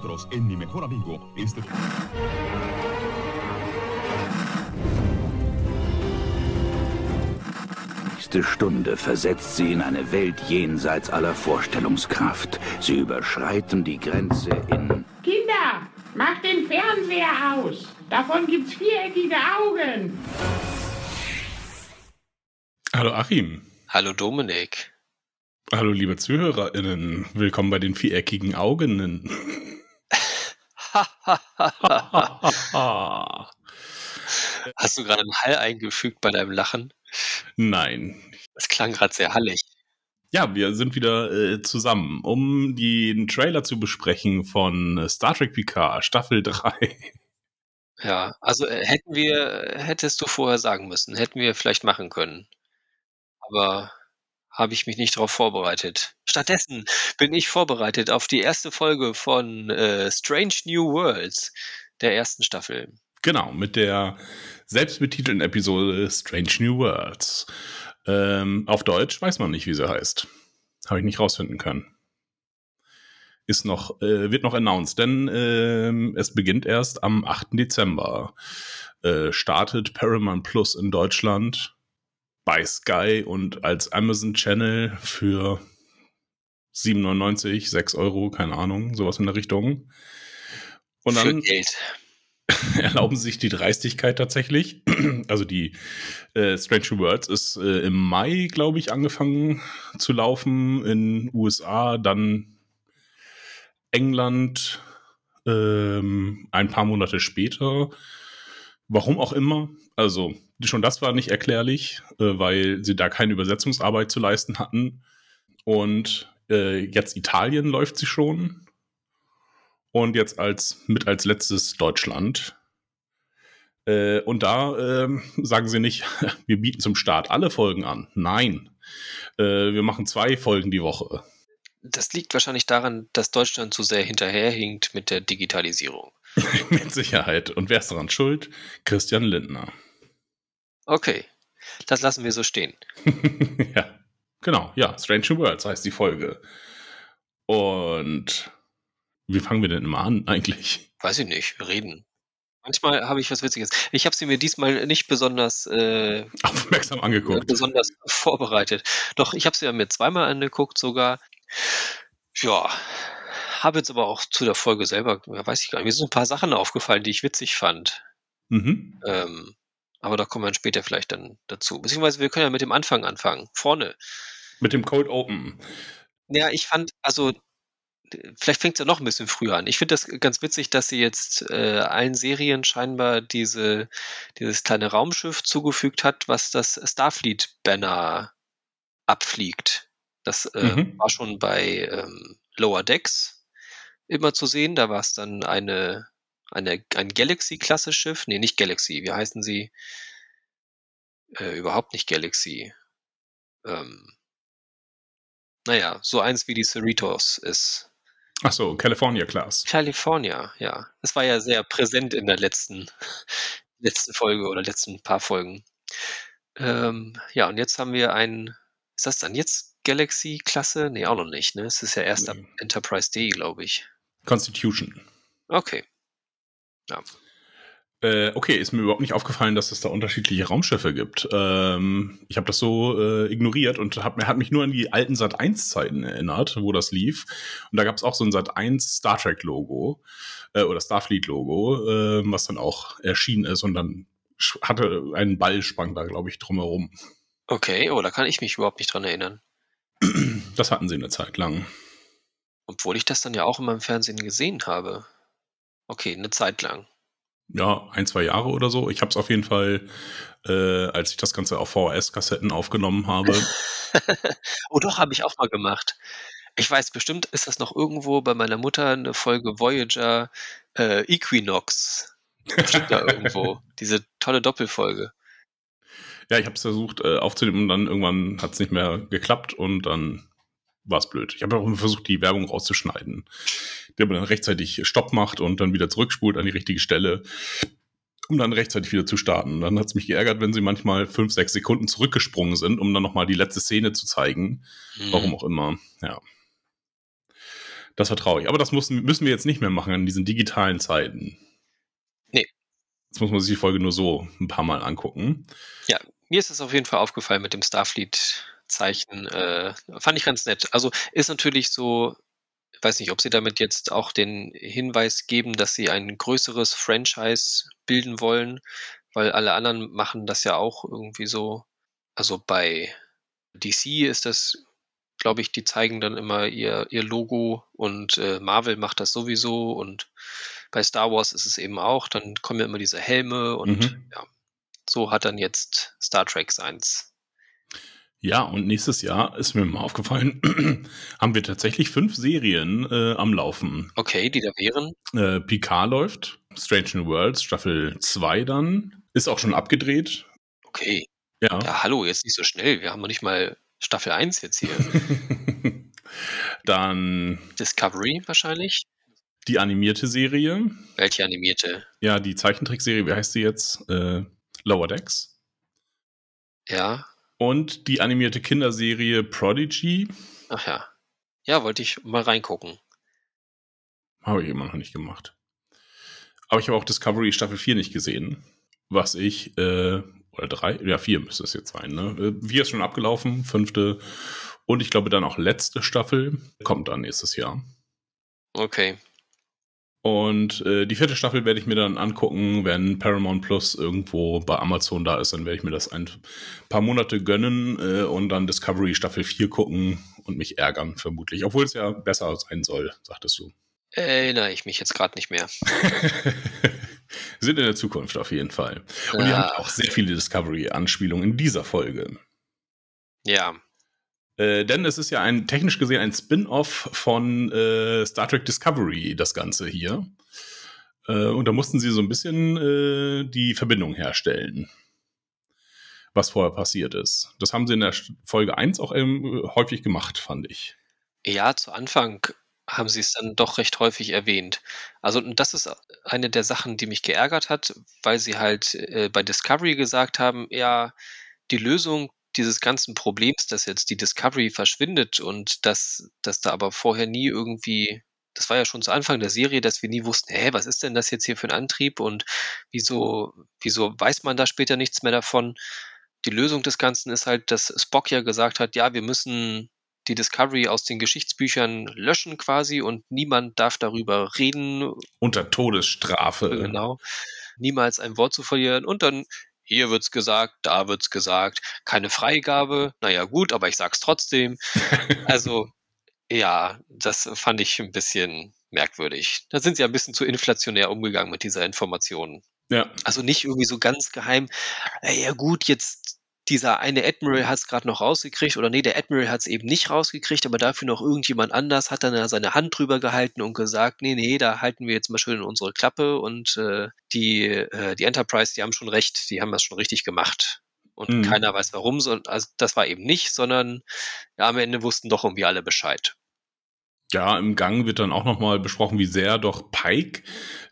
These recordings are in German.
nosotros en Mi Mejor Amigo. Este... nächste Stunde versetzt sie in eine Welt jenseits aller Vorstellungskraft. Sie überschreiten die Grenze in... Kinder, macht den Fernseher aus. Davon gibt's viereckige Augen. Hallo Achim. Hallo Dominik. Hallo liebe ZuhörerInnen. Willkommen bei den viereckigen Augen. Hast du gerade einen Hall eingefügt bei deinem Lachen? Nein. Das klang gerade sehr hallig. Ja, wir sind wieder äh, zusammen, um den Trailer zu besprechen von Star Trek Picard Staffel 3. Ja, also äh, hätten wir, hättest du vorher sagen müssen, hätten wir vielleicht machen können. Aber habe ich mich nicht darauf vorbereitet. Stattdessen bin ich vorbereitet auf die erste Folge von äh, Strange New Worlds, der ersten Staffel. Genau, mit der selbstbetitelten Episode Strange New Worlds. Ähm, auf Deutsch weiß man nicht, wie sie heißt. Habe ich nicht rausfinden können. Ist noch, äh, wird noch announced, denn äh, es beginnt erst am 8. Dezember. Äh, startet Paramount Plus in Deutschland bei Sky und als Amazon Channel für 7,99, 6 Euro, keine Ahnung, sowas in der Richtung. Und dann, erlauben sich die Dreistigkeit tatsächlich. Also die äh, Strange Worlds ist äh, im Mai, glaube ich, angefangen zu laufen in USA, dann England ähm, ein paar Monate später. Warum auch immer. Also schon das war nicht erklärlich, äh, weil sie da keine Übersetzungsarbeit zu leisten hatten. Und äh, jetzt Italien läuft sie schon. Und jetzt als mit als letztes Deutschland. Äh, und da äh, sagen sie nicht, wir bieten zum Start alle Folgen an. Nein, äh, wir machen zwei Folgen die Woche. Das liegt wahrscheinlich daran, dass Deutschland zu sehr hinterherhinkt mit der Digitalisierung. mit Sicherheit. Und wer ist daran schuld? Christian Lindner. Okay, das lassen wir so stehen. ja, genau. Ja, Strange New Worlds heißt die Folge. Und wie fangen wir denn immer an eigentlich? Weiß ich nicht, reden. Manchmal habe ich was Witziges. Ich habe sie mir diesmal nicht besonders äh, Aufmerksam angeguckt. besonders vorbereitet. Doch, ich habe sie mir zweimal angeguckt sogar. Ja, habe jetzt aber auch zu der Folge selber, weiß ich gar nicht, mir sind ein paar Sachen aufgefallen, die ich witzig fand. Mhm. Ähm, aber da kommen wir dann später vielleicht dann dazu. Beziehungsweise wir können ja mit dem Anfang anfangen. Vorne. Mit dem Cold Open. Ja, ich fand, also vielleicht fängt es ja noch ein bisschen früher an. Ich finde das ganz witzig, dass sie jetzt äh, allen Serien scheinbar diese, dieses kleine Raumschiff zugefügt hat, was das Starfleet-Banner abfliegt. Das äh, Mhm. war schon bei ähm, Lower Decks immer zu sehen. Da war es dann eine, eine, ein Galaxy-Klasse-Schiff. Nee, nicht Galaxy. Wie heißen sie? Äh, überhaupt nicht Galaxy. Ähm, naja, so eins wie die Cerritos ist. Ach so, California Class. California, ja. Das war ja sehr präsent in der letzten, letzten Folge oder letzten paar Folgen. Ähm, ja, und jetzt haben wir ein, ist das dann jetzt Galaxy-Klasse? Nee, auch noch nicht, ne? Es ist ja erst ab Nee. Enterprise D, glaube ich. Constitution. Okay. Äh, okay, ist mir überhaupt nicht aufgefallen, dass es da unterschiedliche Raumschiffe gibt. Ähm, ich habe das so äh, ignoriert und hab, hat mich nur an die alten Sat 1 Zeiten erinnert, wo das lief. Und da gab es auch so ein Sat 1 Star Trek Logo äh, oder Starfleet Logo, äh, was dann auch erschienen ist und dann hatte einen Ball sprang da, glaube ich, drumherum. Okay, oh, da kann ich mich überhaupt nicht dran erinnern. Das hatten sie eine Zeit lang. Obwohl ich das dann ja auch in meinem Fernsehen gesehen habe. Okay, eine Zeit lang. Ja, ein, zwei Jahre oder so. Ich habe es auf jeden Fall, äh, als ich das Ganze auf VHS-Kassetten aufgenommen habe, oh, doch, habe ich auch mal gemacht. Ich weiß, bestimmt ist das noch irgendwo bei meiner Mutter eine Folge Voyager äh, Equinox. Bestimmt da irgendwo. Diese tolle Doppelfolge. Ja, ich habe es versucht äh, aufzunehmen und dann irgendwann hat es nicht mehr geklappt und dann war es blöd. Ich habe auch immer versucht, die Werbung rauszuschneiden. Der man dann rechtzeitig Stopp macht und dann wieder zurückspult an die richtige Stelle, um dann rechtzeitig wieder zu starten. Dann hat es mich geärgert, wenn sie manchmal fünf, sechs Sekunden zurückgesprungen sind, um dann nochmal die letzte Szene zu zeigen. Hm. Warum auch immer, ja. Das war traurig. Aber das müssen, müssen wir jetzt nicht mehr machen in diesen digitalen Zeiten. Nee. Jetzt muss man sich die Folge nur so ein paar Mal angucken. Ja, mir ist es auf jeden Fall aufgefallen mit dem Starfleet-Zeichen. Äh, fand ich ganz nett. Also ist natürlich so, ich weiß nicht, ob sie damit jetzt auch den Hinweis geben, dass sie ein größeres Franchise bilden wollen, weil alle anderen machen das ja auch irgendwie so. Also bei DC ist das, glaube ich, die zeigen dann immer ihr, ihr Logo und äh, Marvel macht das sowieso und bei Star Wars ist es eben auch, dann kommen ja immer diese Helme und Mhm. ja, so hat dann jetzt Star Trek seins. Ja, und nächstes Jahr ist mir mal aufgefallen, haben wir tatsächlich fünf Serien äh, am Laufen. Okay, die da wären. Äh, Picard läuft, Strange New Worlds, Staffel 2 dann, ist auch schon abgedreht. Okay. Ja. Ja, hallo, jetzt nicht so schnell. Wir haben noch nicht mal Staffel 1 jetzt hier. dann Discovery wahrscheinlich. die animierte Serie. Welche animierte? Ja, die Zeichentrickserie, wie heißt sie jetzt? Äh, Lower Decks. Ja. Und die animierte Kinderserie Prodigy. Ach ja. Ja, wollte ich mal reingucken. Habe ich immer noch nicht gemacht. Aber ich habe auch Discovery Staffel 4 nicht gesehen. Was ich, äh, oder drei, ja, vier müsste es jetzt sein, ne? Äh, Vier ist schon abgelaufen, fünfte. Und ich glaube dann auch letzte Staffel kommt dann nächstes Jahr. Okay. Und äh, die vierte Staffel werde ich mir dann angucken, wenn Paramount Plus irgendwo bei Amazon da ist, dann werde ich mir das ein paar Monate gönnen äh, und dann Discovery Staffel 4 gucken und mich ärgern, vermutlich. Obwohl es ja besser sein soll, sagtest du. Erinnere ich mich jetzt gerade nicht mehr. Sind in der Zukunft auf jeden Fall. Und wir Ja. haben auch sehr viele Discovery-Anspielungen in dieser Folge. Ja. Äh, denn es ist ja ein technisch gesehen ein Spin-off von äh, Star Trek Discovery, das Ganze hier. Äh, und da mussten sie so ein bisschen äh, die Verbindung herstellen, was vorher passiert ist. Das haben sie in der Folge 1 auch ähm, häufig gemacht, fand ich. Ja, zu Anfang haben sie es dann doch recht häufig erwähnt. Also das ist eine der Sachen, die mich geärgert hat, weil sie halt äh, bei Discovery gesagt haben, ja, die Lösung dieses ganzen Problems, dass jetzt die Discovery verschwindet und dass, dass da aber vorher nie irgendwie, das war ja schon zu Anfang der Serie, dass wir nie wussten, hä, was ist denn das jetzt hier für ein Antrieb und wieso, wieso weiß man da später nichts mehr davon? Die Lösung des Ganzen ist halt, dass Spock ja gesagt hat, ja, wir müssen die Discovery aus den Geschichtsbüchern löschen quasi und niemand darf darüber reden, Unter Todesstrafe. genau, niemals ein Wort zu verlieren und dann hier wird's gesagt, da wird's gesagt, keine Freigabe, naja gut, aber ich sag's trotzdem. Also ja, das fand ich ein bisschen merkwürdig. Da sind sie ein bisschen zu inflationär umgegangen mit dieser Information. Ja. Also nicht irgendwie so ganz geheim, ja gut, jetzt dieser eine Admiral hat es gerade noch rausgekriegt oder nee, der Admiral hat es eben nicht rausgekriegt, aber dafür noch irgendjemand anders hat dann da seine Hand drüber gehalten und gesagt, nee, nee, da halten wir jetzt mal schön unsere Klappe und äh, die, äh, die Enterprise, die haben schon recht, die haben das schon richtig gemacht. Und Mhm. keiner weiß warum, so, also das war eben nicht, sondern ja, am Ende wussten doch irgendwie alle Bescheid. Ja, im Gang wird dann auch nochmal besprochen, wie sehr doch Pike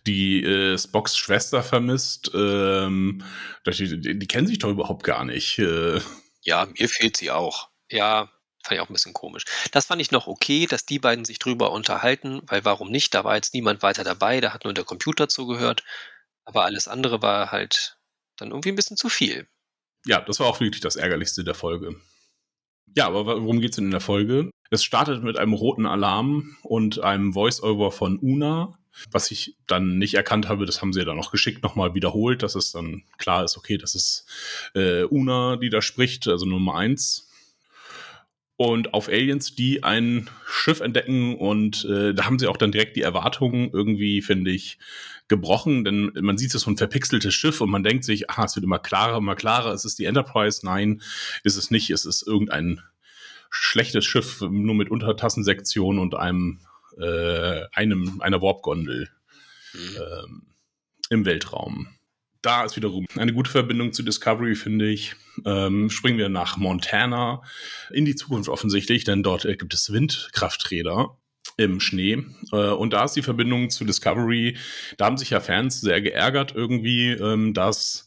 die äh, Spocks Schwester vermisst. Ähm, die, die kennen sich doch überhaupt gar nicht. Äh, Ja, mir fehlt sie auch. Ja, fand ich auch ein bisschen komisch. Das fand ich noch okay, dass die beiden sich drüber unterhalten, weil warum nicht? Da war jetzt niemand weiter dabei, da hat nur der Computer zugehört. Aber alles andere war halt dann irgendwie ein bisschen zu viel. ja, das war auch wirklich das Ärgerlichste der Folge. Ja, aber worum geht's denn in der Folge? Es startet mit einem roten Alarm und einem Voice-Over von Una. Was ich dann nicht erkannt habe, das haben sie ja dann noch geschickt nochmal wiederholt, dass es dann klar ist, okay, das ist äh, Una, die da spricht, also Nummer eins. Und auf Aliens, die ein Schiff entdecken und äh, da haben sie auch dann direkt die Erwartungen irgendwie, finde ich, gebrochen, denn man sieht es so ein verpixeltes Schiff und man denkt sich, aha, es wird immer klarer, immer klarer, es ist die Enterprise. Nein, ist es nicht, es ist irgendein schlechtes Schiff, nur mit Untertassensektion und einem, äh, einem einer Warp-Gondel Mhm. ähm, im Weltraum. Da ist wiederum eine gute Verbindung zu Discovery, finde ich. Ähm, springen wir nach Montana in die Zukunft offensichtlich, denn dort äh, gibt es Windkrafträder im Schnee. Äh, und da ist die Verbindung zu Discovery. Da haben sich ja Fans sehr geärgert irgendwie, ähm, dass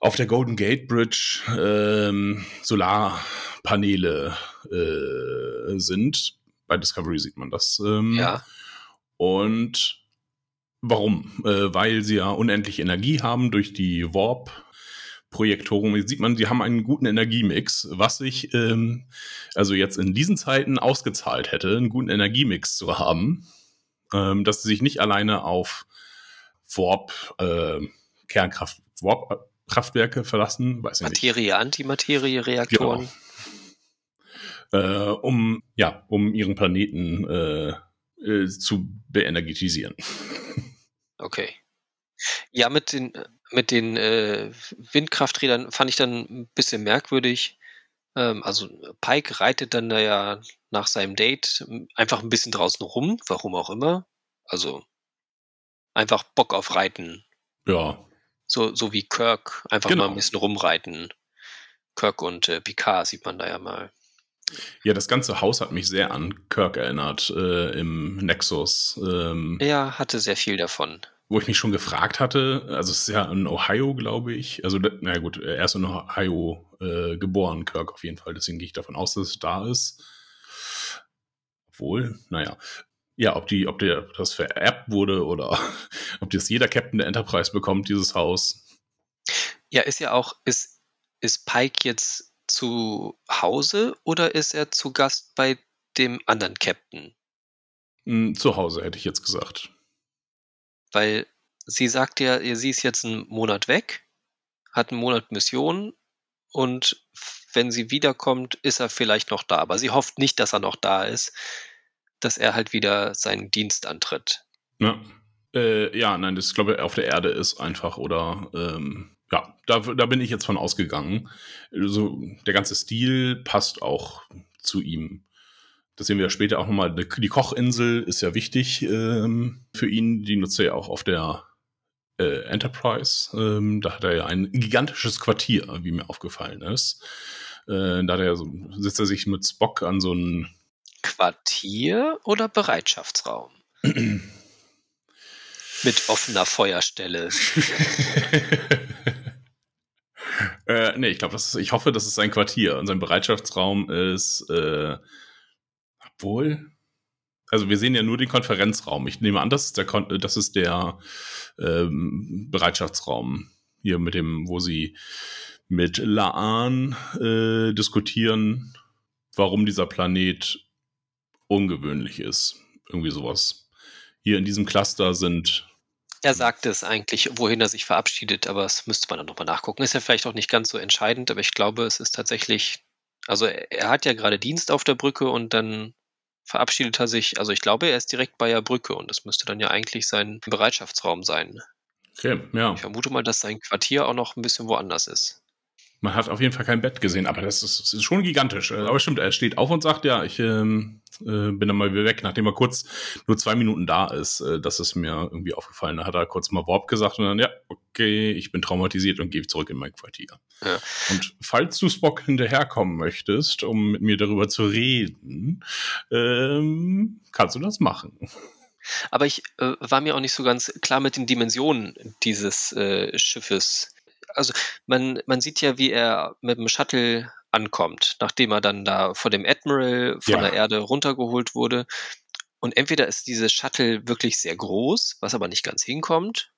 auf der Golden Gate Bridge ähm, Solarpaneele äh, sind. bei Discovery sieht man das. Ähm, Ja. Und warum? Äh, weil sie ja unendlich Energie haben durch die Warp-Projektoren. Jetzt sieht man, sie haben einen guten Energiemix, was sich ähm, also jetzt in diesen Zeiten ausgezahlt hätte, einen guten Energiemix zu haben, ähm, dass sie sich nicht alleine auf Warp, äh, Kernkraft, Warp-Kraftwerke verlassen, weiß ich nicht. Materie, Antimaterie-Reaktoren. äh, um ja, um ihren Planeten äh, äh, zu beenergetisieren. Okay. Ja, mit den, mit den äh, Windkrafträdern fand ich dann ein bisschen merkwürdig. Ähm, also Pike reitet dann da ja nach seinem Date einfach ein bisschen draußen rum, warum auch immer. Also einfach Bock auf Reiten. Ja, So, so wie Kirk, einfach Genau. mal ein bisschen rumreiten. Kirk und äh, Picard sieht man da ja mal. ja, das ganze Haus hat mich sehr an Kirk erinnert äh, im Nexus, ähm, Er hatte sehr viel davon. Wo ich mich schon gefragt hatte. Also es ist ja in Ohio, glaube ich. Also na gut, er ist in Ohio äh, geboren, Kirk auf jeden Fall. Deswegen gehe ich davon aus, dass es da ist. Obwohl, naja. Ja, ob die, ob der das vererbt wurde oder ob das jeder Captain der Enterprise bekommt, dieses Haus. Ja, ist ja auch, ist, ist Pike jetzt zu Hause oder ist er zu Gast bei dem anderen Captain? Hm, zu Hause, hätte ich jetzt gesagt. Weil sie sagt ja, sie ist jetzt einen Monat weg, hat einen Monat Mission und wenn sie wiederkommt, ist er vielleicht noch da. Aber sie hofft nicht, dass er noch da ist, dass er halt wieder seinen Dienst antritt. Ja. Äh, ja, nein, das glaube ich auf der Erde ist einfach oder ähm, ja, da, da bin ich jetzt von ausgegangen. Also, der ganze Stil passt auch zu ihm. Das sehen wir später auch nochmal. Die Kochinsel ist ja wichtig ähm, für ihn. Die nutzt er ja auch auf der äh, Enterprise. Ähm, da hat er ja ein gigantisches Quartier, wie mir aufgefallen ist. Äh, da hat er so, sitzt er sich mit Spock an so einen Quartier oder Bereitschaftsraum? Mit offener Feuerstelle. äh, nee, ich glaube, das ist, ich hoffe, das ist sein Quartier und sein Bereitschaftsraum ist, äh, obwohl, also wir sehen ja nur den Konferenzraum. Ich nehme an, das ist der, das ist der ähm, Bereitschaftsraum hier mit dem, wo sie mit Laan äh, diskutieren, warum dieser Planet ungewöhnlich ist. Irgendwie sowas. Hier in diesem Cluster sind Er sagte es eigentlich, wohin er sich verabschiedet, aber das müsste man dann nochmal nachgucken. Ist ja vielleicht auch nicht ganz so entscheidend, aber ich glaube, es ist tatsächlich, also er hat ja gerade Dienst auf der Brücke und dann verabschiedet er sich, also ich glaube, er ist direkt bei der Brücke und das müsste dann ja eigentlich sein Bereitschaftsraum sein. Okay, ja. Ich vermute mal, dass sein Quartier auch noch ein bisschen woanders ist. Man hat auf jeden Fall kein Bett gesehen, aber das ist, das ist schon gigantisch. Äh, Aber stimmt, er steht auf und sagt, ja, ich ähm, äh, bin dann mal wieder weg, nachdem er kurz nur zwei Minuten da ist. Äh, das ist mir irgendwie aufgefallen. Da hat er kurz mal Warp gesagt und dann, ja, okay, ich bin traumatisiert und gehe zurück in mein Quartier. Ja. Und falls du Spock hinterherkommen möchtest, um mit mir darüber zu reden, ähm, kannst du das machen. Aber ich äh, war mir auch nicht so ganz klar mit den Dimensionen dieses äh, Schiffes. Also man, man sieht ja, wie er mit dem Shuttle ankommt, nachdem er dann da vor dem Admiral von Ja. der Erde runtergeholt wurde. Und entweder ist dieses Shuttle wirklich sehr groß, was aber nicht ganz hinkommt,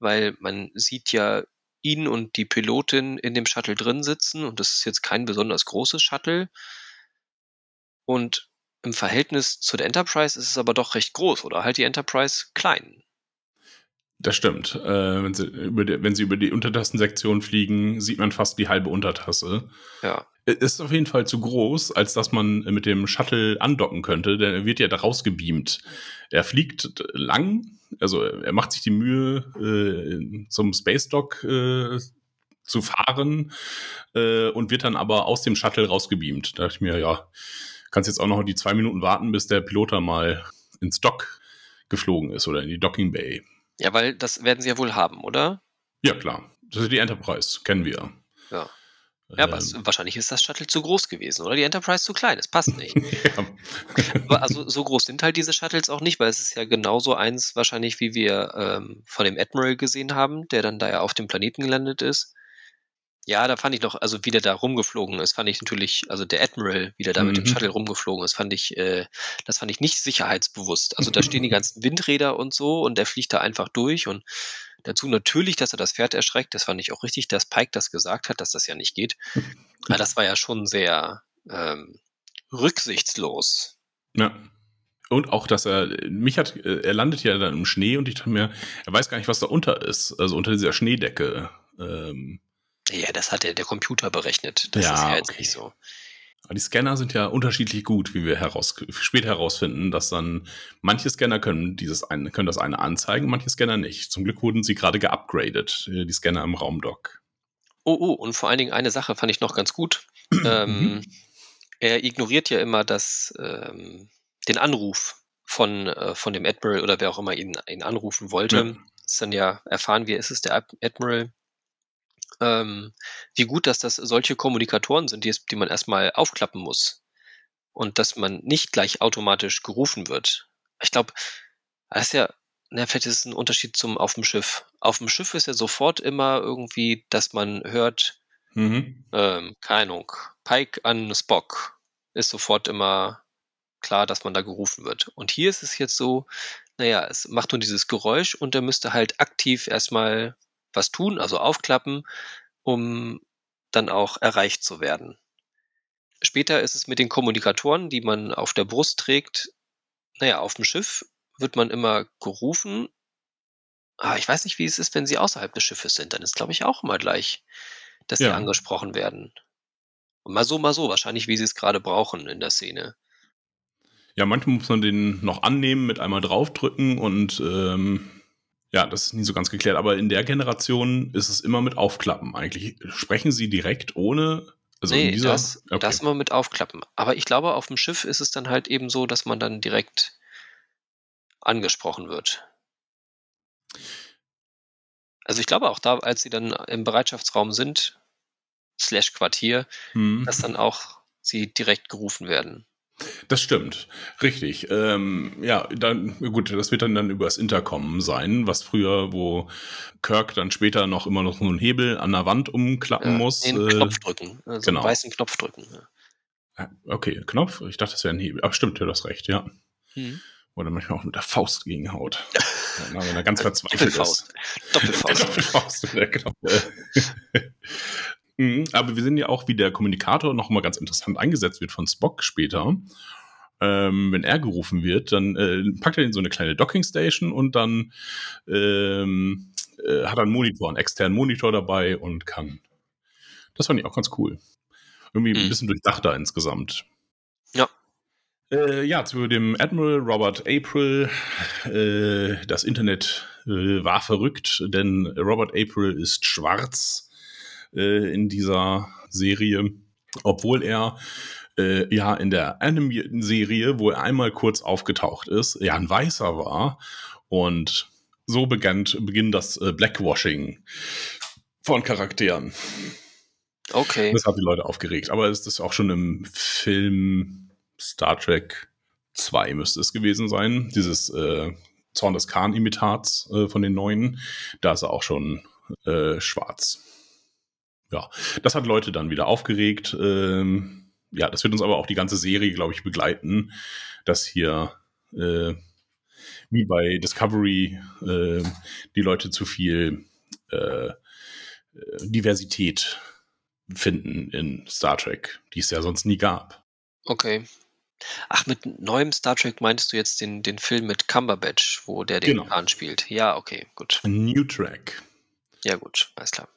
weil man sieht ja ihn und die Pilotin in dem Shuttle drin sitzen und das ist jetzt kein besonders großes Shuttle. Und im Verhältnis zu der Enterprise ist es aber doch recht groß oder halt die Enterprise klein. Das stimmt. Äh, wenn, sie über die, wenn sie über die Untertassensektion fliegen, sieht man fast die halbe Untertasse. Ja. Es Ist auf jeden Fall zu groß, als dass man mit dem Shuttle andocken könnte, denn er wird ja da rausgebeamt. Er fliegt lang, also er macht sich die Mühe, äh, zum Space Dock äh, zu fahren äh, und wird dann aber aus dem Shuttle rausgebeamt. Da dachte ich mir, ja, kannst jetzt auch noch die zwei Minuten warten, bis der Pilot da mal ins Dock geflogen ist oder in die Docking Bay. Ja, weil das werden sie ja wohl haben, oder? Ja, klar. Das ist die Enterprise, kennen wir. Ja. Ja, aber es, Ähm, wahrscheinlich ist das Shuttle zu groß gewesen, oder? Die Enterprise zu klein, es passt nicht. ja. aber also so groß sind halt diese Shuttles auch nicht, weil es ist ja genauso eins wahrscheinlich, wie wir ähm, von dem Admiral gesehen haben, der dann da ja auf dem Planeten gelandet ist. Ja, da fand ich noch, also wie der da rumgeflogen ist, fand ich natürlich, also der Admiral, wie der da mit dem Mhm. Shuttle rumgeflogen ist, fand ich, äh, das fand ich nicht sicherheitsbewusst. Also da stehen die ganzen Windräder und so und der fliegt da einfach durch und dazu natürlich, dass er das Pferd erschreckt. Das fand ich auch richtig, dass Pike das gesagt hat, dass das ja nicht geht. Aber das war ja schon sehr ähm, rücksichtslos. Ja. Und auch, dass er, mich hat, äh, er landet ja dann im Schnee und ich dachte mir, er weiß gar nicht, was da unter ist. Also unter dieser Schneedecke. Ähm, Ja, das hat ja der Computer berechnet. Das Ja, ist ja jetzt okay. nicht so. aber die Scanner sind ja unterschiedlich gut, wie wir heraus, später herausfinden, dass dann manche Scanner können dieses eine, können das eine anzeigen, manche Scanner nicht. Zum Glück wurden sie gerade geupgradet, äh, die Scanner im Raumdock. Oh, oh, und vor allen Dingen eine Sache fand ich noch ganz gut. ähm, er ignoriert ja immer das, ähm, den Anruf von, äh, von dem Admiral oder wer auch immer ihn, ihn anrufen wollte. Ja. Ist dann ja erfahren, wir ist es, der Ad- Admiral. Ähm, wie gut, dass das solche Kommunikatoren sind, die, die man erstmal aufklappen muss. Und dass man nicht gleich automatisch gerufen wird. Ich glaube, das ist ja, na, vielleicht ist es ein Unterschied zum auf dem Schiff. Auf dem Schiff ist ja sofort immer irgendwie, dass man hört, Mhm. ähm, keine Ahnung, Pike an Spock ist sofort immer klar, dass man da gerufen wird. Und hier ist es jetzt so, naja, es macht nur dieses Geräusch und er müsste halt aktiv erstmal was tun, also aufklappen, um dann auch erreicht zu werden. Später ist es mit den Kommunikatoren, die man auf der Brust trägt, naja, auf dem Schiff wird man immer gerufen. Aber ich weiß nicht, wie es ist, wenn sie außerhalb des Schiffes sind. Dann ist, glaube ich, auch immer gleich, dass sie Ja. angesprochen werden. Und mal so, mal so, wahrscheinlich, wie sie es gerade brauchen in der Szene. Ja, manchmal muss man den noch annehmen, mit einmal draufdrücken und ähm, ja, das ist nie so ganz geklärt. Aber in der Generation ist es immer mit Aufklappen eigentlich. Sprechen sie direkt ohne. Also nee, dieser, das, okay. das immer mit aufklappen. Aber ich glaube, auf dem Schiff ist es dann halt eben so, dass man dann direkt angesprochen wird. Also ich glaube auch da, als sie dann im Bereitschaftsraum sind, slash Quartier, Hm. dass dann auch sie direkt gerufen werden. Das stimmt, richtig. Ähm, ja, dann gut, das wird dann dann übers Intercom sein, was früher, wo Kirk dann später noch immer noch so einen Hebel an der Wand umklappen Ja, muss. den äh, Knopf drücken, also genau. einen weißen Knopf drücken. Ja. äh, okay, Knopf. Ich dachte, das wäre ein Hebel. Aber stimmt, du hast recht, ja. Hm. Oder manchmal auch mit der Faust gegenhaut. Ja, wenn er ganz verzweifelt ist. Doppelfaust. Doppelfaust. Doppelfaust, ja, genau. Mhm, Aber wir sehen ja auch, wie der Kommunikator noch mal ganz interessant eingesetzt wird von Spock später. Ähm, wenn er gerufen wird, dann äh, packt er in so eine kleine Dockingstation und dann ähm, äh, hat er einen Monitor, einen externen Monitor dabei und kann. Das fand ich auch ganz cool. Irgendwie ein Mhm. bisschen durchdachter insgesamt. Ja. Äh, ja, zu dem Admiral Robert April. Äh, das Internet äh, war verrückt, denn Robert April ist schwarz äh, in dieser Serie, obwohl er äh, ja in der animierten Serie, wo er einmal kurz aufgetaucht ist, ja ein Weißer war und so begann, beginnt das äh, Blackwashing von Charakteren. Okay. Das hat die Leute aufgeregt. Aber es ist auch schon im Film Star Trek 2 müsste es gewesen sein. Dieses äh, Zorn des Khan-Imitats äh, von den neuen. Da ist er auch schon äh, schwarz. Ja, das hat Leute dann wieder aufgeregt. Ähm, ja, das wird uns aber auch die ganze Serie, glaube ich, begleiten, dass hier äh, wie bei Discovery äh, die Leute zu viel äh, Diversität finden in Star Trek, die es ja sonst nie gab. Okay. Ach, mit neuem Star Trek meinst du jetzt den, den Film mit Cumberbatch, wo der den Genau. Spielt? Ja, okay, gut. New Track. Ja, gut, alles klar.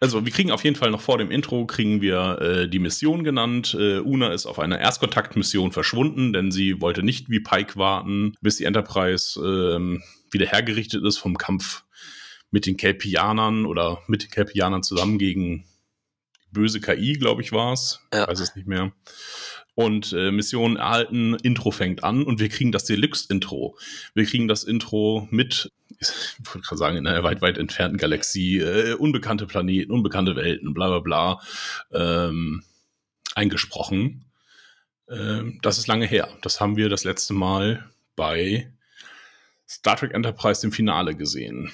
Also wir kriegen auf jeden Fall noch vor dem Intro kriegen wir äh, die Mission genannt. Äh, Una ist auf einer Erstkontaktmission verschwunden, denn sie wollte nicht wie Pike warten, bis die Enterprise ähm, wieder hergerichtet ist vom Kampf mit den Kelpianern oder mit den Kelpianern zusammen gegen böse KI, glaube ich, war es. Ja. Ich weiß es nicht mehr. Und äh, Mission erhalten, Intro fängt an und wir kriegen das Deluxe-Intro. Wir kriegen das Intro mit, ich wollte gerade sagen, in einer weit, weit entfernten Galaxie, äh, unbekannte Planeten, unbekannte Welten, bla bla bla, ähm, eingesprochen. Ähm, das ist lange her. Das haben wir das letzte Mal bei Star Trek Enterprise im Finale gesehen.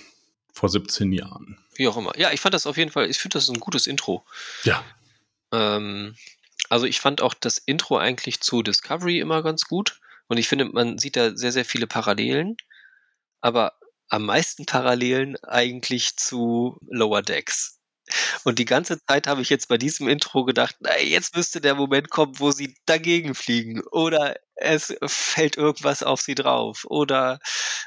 vor 17 Jahren. Wie auch immer. Ja, ich fand das auf jeden Fall, ich finde das ein gutes Intro. Ja. Ähm, also ich fand auch das Intro eigentlich zu Discovery immer ganz gut. Und ich finde, man sieht da sehr, sehr viele Parallelen. Aber am meisten Parallelen eigentlich zu Lower Decks. Und die ganze Zeit habe ich jetzt bei diesem Intro gedacht, na, jetzt müsste der Moment kommen, wo sie dagegen fliegen. Oder es fällt irgendwas auf sie drauf. Oder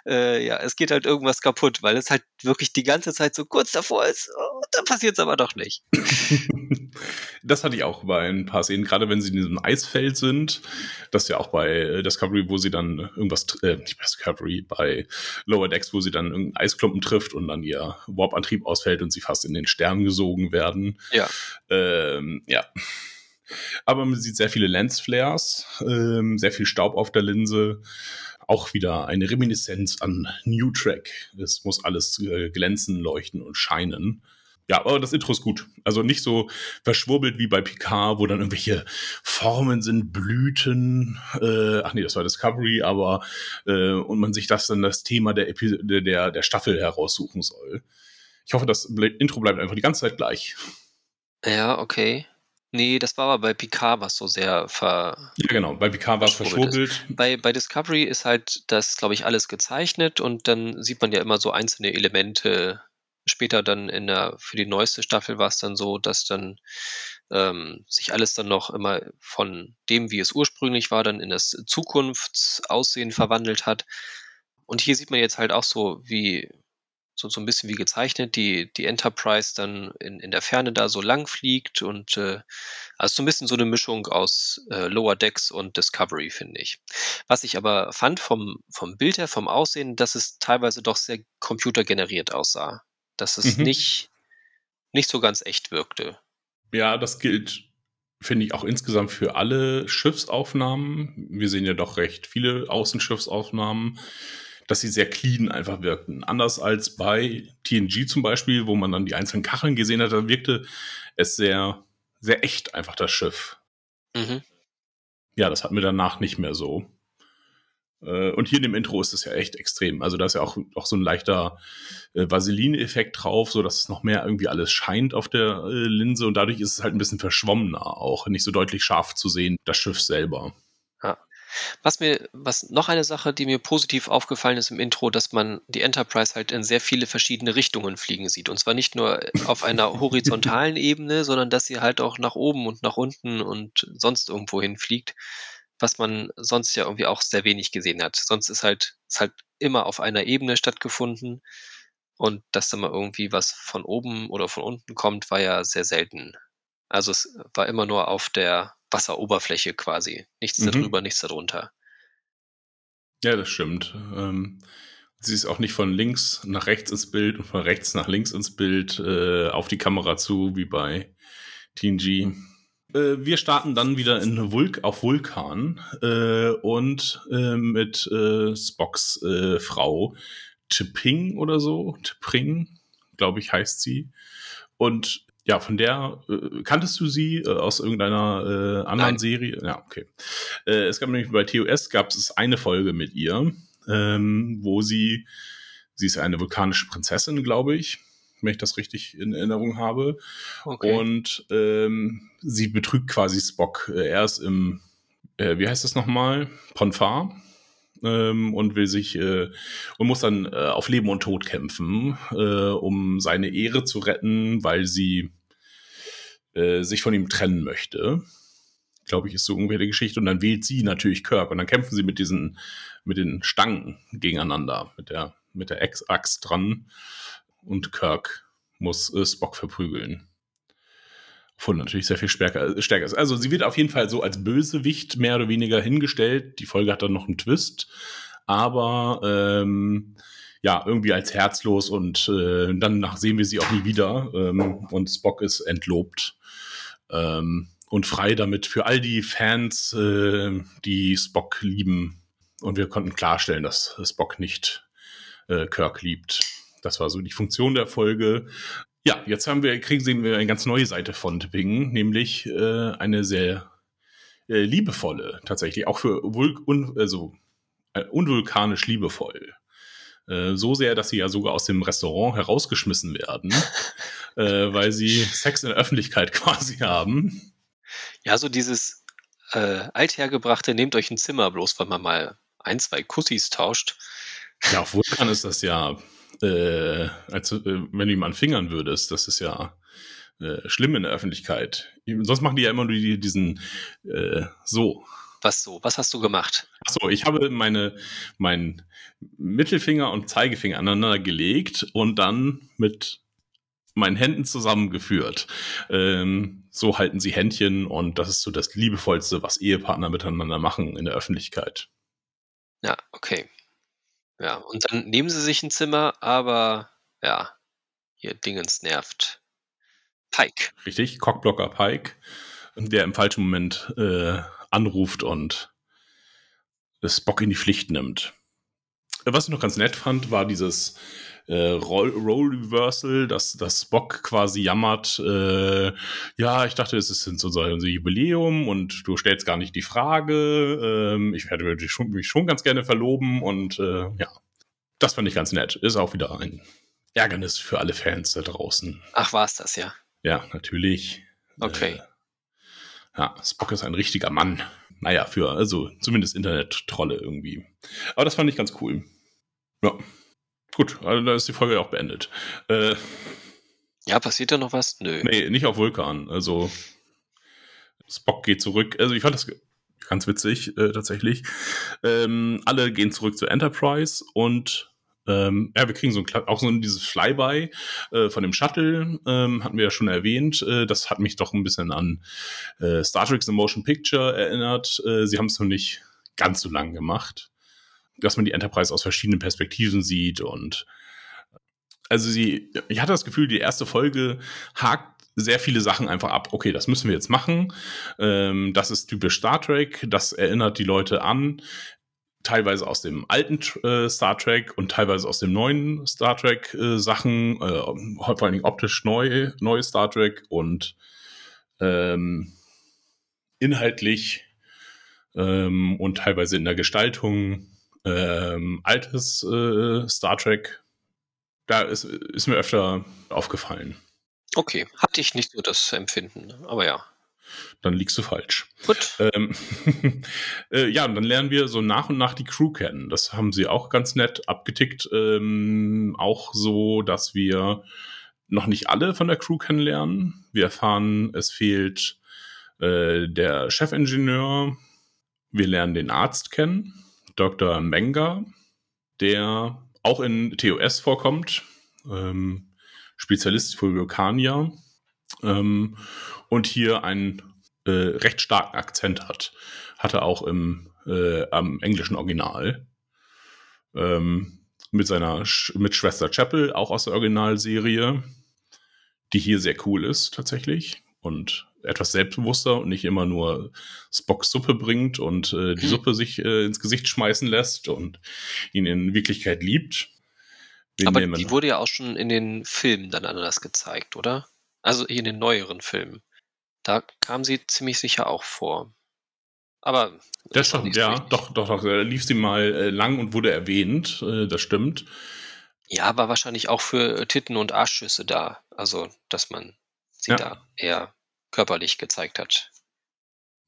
äh, ja, es geht halt irgendwas kaputt, weil es halt wirklich die ganze Zeit so kurz davor ist. Und dann passiert es aber doch nicht. das hatte ich auch bei ein paar Szenen, gerade wenn sie in diesem Eisfeld sind. Das ist ja auch bei äh, Discovery, wo sie dann irgendwas, äh, nicht bei Discovery, bei Lower Decks, wo sie dann irgendeinen Eisklumpen trifft und dann ihr Warp-Antrieb ausfällt und sie fast in den Stern gesogen werden. Ja. Ähm, ja. Aber man sieht sehr viele Lensflares, ähm, sehr viel Staub auf der Linse. Auch wieder eine Reminiszenz an New Track. Es muss alles äh, glänzen, leuchten und scheinen. Ja, aber das Intro ist gut. Also nicht so verschwurbelt wie bei Picard, wo dann irgendwelche Formen sind, Blüten. Äh, ach nee, das war Discovery, aber äh, und man sich das dann das Thema der, Epi der, der Staffel heraussuchen soll. Ich hoffe, das Intro bleibt einfach die ganze Zeit gleich. Ja, okay. Nee, das war aber bei Picard was so sehr ver. Ja, genau. Bei Picard war es verschwurbelt. Bei, bei Discovery ist halt das, glaube ich, alles gezeichnet und dann sieht man ja immer so einzelne Elemente. Später dann in der, für die neueste Staffel war es dann so, dass dann ähm, sich alles dann noch immer von dem, wie es ursprünglich war, dann in das Zukunftsaussehen verwandelt hat. Und hier sieht man jetzt halt auch so, wie so, so ein bisschen wie gezeichnet, die, die Enterprise dann in, in der Ferne da so lang fliegt und äh, also so ein bisschen so eine Mischung aus äh, Lower Decks und Discovery, finde ich. Was ich aber fand vom, vom Bild her, vom Aussehen, dass es teilweise doch sehr computergeneriert aussah. Dass es mhm. nicht, nicht so ganz echt wirkte. Ja, das gilt, finde ich, auch insgesamt für alle Schiffsaufnahmen. Wir sehen ja doch recht viele Außenschiffsaufnahmen dass sie sehr clean einfach wirkten. Anders als bei TNG zum Beispiel, wo man dann die einzelnen Kacheln gesehen hat, da wirkte es sehr, sehr echt einfach das Schiff. Mhm. Ja, das hatten wir danach nicht mehr so. Äh, und hier in dem Intro ist es ja echt extrem. Also da ist ja auch, auch so ein leichter äh, Vaseline-Effekt drauf, so dass es noch mehr irgendwie alles scheint auf der äh, Linse und dadurch ist es halt ein bisschen verschwommener auch, nicht so deutlich scharf zu sehen, das Schiff selber. Was mir, was noch eine Sache, die mir positiv aufgefallen ist im Intro, dass man die Enterprise halt in sehr viele verschiedene Richtungen fliegen sieht. Und zwar nicht nur auf einer horizontalen Ebene, sondern dass sie halt auch nach oben und nach unten und sonst irgendwo hinfliegt, was man sonst ja irgendwie auch sehr wenig gesehen hat. Sonst ist halt, ist halt immer auf einer Ebene stattgefunden. Und dass da mal irgendwie was von oben oder von unten kommt, war ja sehr selten. Also es war immer nur auf der Wasseroberfläche quasi. Nichts mhm. darüber, nichts darunter. Ja, das stimmt. Ähm, sie ist auch nicht von links nach rechts ins Bild und von rechts nach links ins Bild äh, auf die Kamera zu, wie bei TNG. Äh, wir starten dann wieder in Vulk auf Vulkan äh, und äh, mit äh, Spocks äh, Frau Chipping oder so, Chipping, glaube ich, heißt sie. Und ja, von der, äh, kanntest du sie äh, aus irgendeiner äh, anderen Nein. Serie? Ja, okay. Äh, es gab nämlich bei TOS gab es eine Folge mit ihr, ähm, wo sie, sie ist eine vulkanische Prinzessin, glaube ich, wenn ich das richtig in Erinnerung habe. Okay. Und ähm, sie betrügt quasi Spock. Äh, er ist im, äh, wie heißt das nochmal? Ponfar. Ähm, und will sich äh, und muss dann äh, auf Leben und Tod kämpfen, äh, um seine Ehre zu retten, weil sie äh, sich von ihm trennen möchte. Glaube ich, ist so ungefähr die Geschichte. Und dann wählt sie natürlich Kirk und dann kämpfen sie mit diesen, mit den Stangen gegeneinander, mit der, mit der Axt dran. Und Kirk muss äh, Spock verprügeln. Von natürlich sehr viel stärker, stärker ist. Also sie wird auf jeden Fall so als Bösewicht mehr oder weniger hingestellt. Die Folge hat dann noch einen Twist. Aber ähm, ja, irgendwie als herzlos und äh, dann sehen wir sie auch nie wieder. Ähm, und Spock ist entlobt ähm, und frei damit für all die Fans, äh, die Spock lieben. Und wir konnten klarstellen, dass Spock nicht äh, Kirk liebt. Das war so die Funktion der Folge. Ja, jetzt haben wir, kriegen sehen wir eine ganz neue Seite von Tipping, nämlich äh, eine sehr äh, liebevolle, tatsächlich, auch für Vul un, also, äh, unvulkanisch liebevoll. Äh, so sehr, dass sie ja sogar aus dem Restaurant herausgeschmissen werden, äh, weil sie Sex in der Öffentlichkeit quasi haben. Ja, so dieses äh, althergebrachte, nehmt euch ein Zimmer, bloß weil man mal ein, zwei Kussis tauscht. Ja, auf Vulkan ist das ja, äh, als, äh, wenn du ihm an Fingern würdest, das ist ja äh, schlimm in der Öffentlichkeit. Sonst machen die ja immer nur die, diesen äh, so. Was so? Was hast du gemacht? Achso, ich habe meine, meinen Mittelfinger und Zeigefinger aneinander gelegt und dann mit meinen Händen zusammengeführt. Ähm, so halten sie Händchen und das ist so das Liebevollste, was Ehepartner miteinander machen in der Öffentlichkeit. Ja, okay. Ja, und dann nehmen sie sich ein Zimmer, aber ja, hier Dingens nervt. Pike. Richtig, Cockblocker Pike, der im falschen Moment äh, anruft und Spock in die Pflicht nimmt. Was ich noch ganz nett fand, war dieses äh, Role Reversal, dass, dass Spock quasi jammert, äh, ja, ich dachte, es ist so ein Jubiläum und du stellst gar nicht die Frage, ähm, ich werde mich schon, mich schon ganz gerne verloben und äh, ja, das fand ich ganz nett. Ist auch wieder ein Ärgernis für alle Fans da draußen. Ach, war es das, ja? Ja, natürlich. Okay. Äh, ja, Spock ist ein richtiger Mann. Naja, für, also zumindest Internet-Trolle irgendwie. Aber das fand ich ganz cool. Ja. Gut, also da ist die Folge auch beendet. Äh, ja, passiert da noch was? Nö. Nee, nicht auf Vulkan. Also Spock geht zurück. Also ich fand das ganz witzig, äh, tatsächlich. Ähm, alle gehen zurück zur Enterprise und ähm, ja, wir kriegen so ein, auch so dieses Flyby äh, von dem Shuttle, ähm, hatten wir ja schon erwähnt. Äh, das hat mich doch ein bisschen an äh, Star Trek The Motion Picture erinnert. Äh, sie haben es noch nicht ganz so lang gemacht, dass man die Enterprise aus verschiedenen Perspektiven sieht und also sie, ich hatte das Gefühl, die erste Folge hakt sehr viele Sachen einfach ab. Okay, das müssen wir jetzt machen. Ähm, das ist typisch Star Trek. Das erinnert die Leute an teilweise aus dem alten äh, Star Trek und teilweise aus dem neuen Star Trek äh, Sachen, äh, vor allen Dingen optisch neu, neue Star Trek und ähm, inhaltlich ähm, und teilweise in der Gestaltung ähm, altes äh, Star Trek. Da ist, ist mir öfter aufgefallen. Okay, hatte ich nicht so das Empfinden, aber ja dann liegst du falsch. Gut. Ähm, äh, ja, und dann lernen wir so nach und nach die Crew kennen. Das haben sie auch ganz nett abgetickt. Ähm, auch so, dass wir noch nicht alle von der Crew kennenlernen. Wir erfahren, es fehlt äh, der Chefingenieur. Wir lernen den Arzt kennen, Dr. Menga, der auch in TOS vorkommt. Ähm, Spezialist für Vulkanier. Ähm, und hier einen äh, recht starken Akzent hat. Hatte auch im äh, am englischen Original. Ähm, mit seiner Sch mit Schwester Chapel, auch aus der Originalserie, die hier sehr cool ist tatsächlich und etwas selbstbewusster und nicht immer nur Spocks Suppe bringt und äh, die hm. Suppe sich äh, ins Gesicht schmeißen lässt und ihn in Wirklichkeit liebt. Wen Aber die wurde ja auch schon in den Filmen dann anders gezeigt, oder? Also in den neueren Filmen. Da kam sie ziemlich sicher auch vor. Aber. Das stimmt, ja, doch, doch, doch. Da lief sie mal äh, lang und wurde erwähnt, äh, das stimmt. Ja, war wahrscheinlich auch für Titten- und Arschschüsse da. Also, dass man sie ja. da eher körperlich gezeigt hat.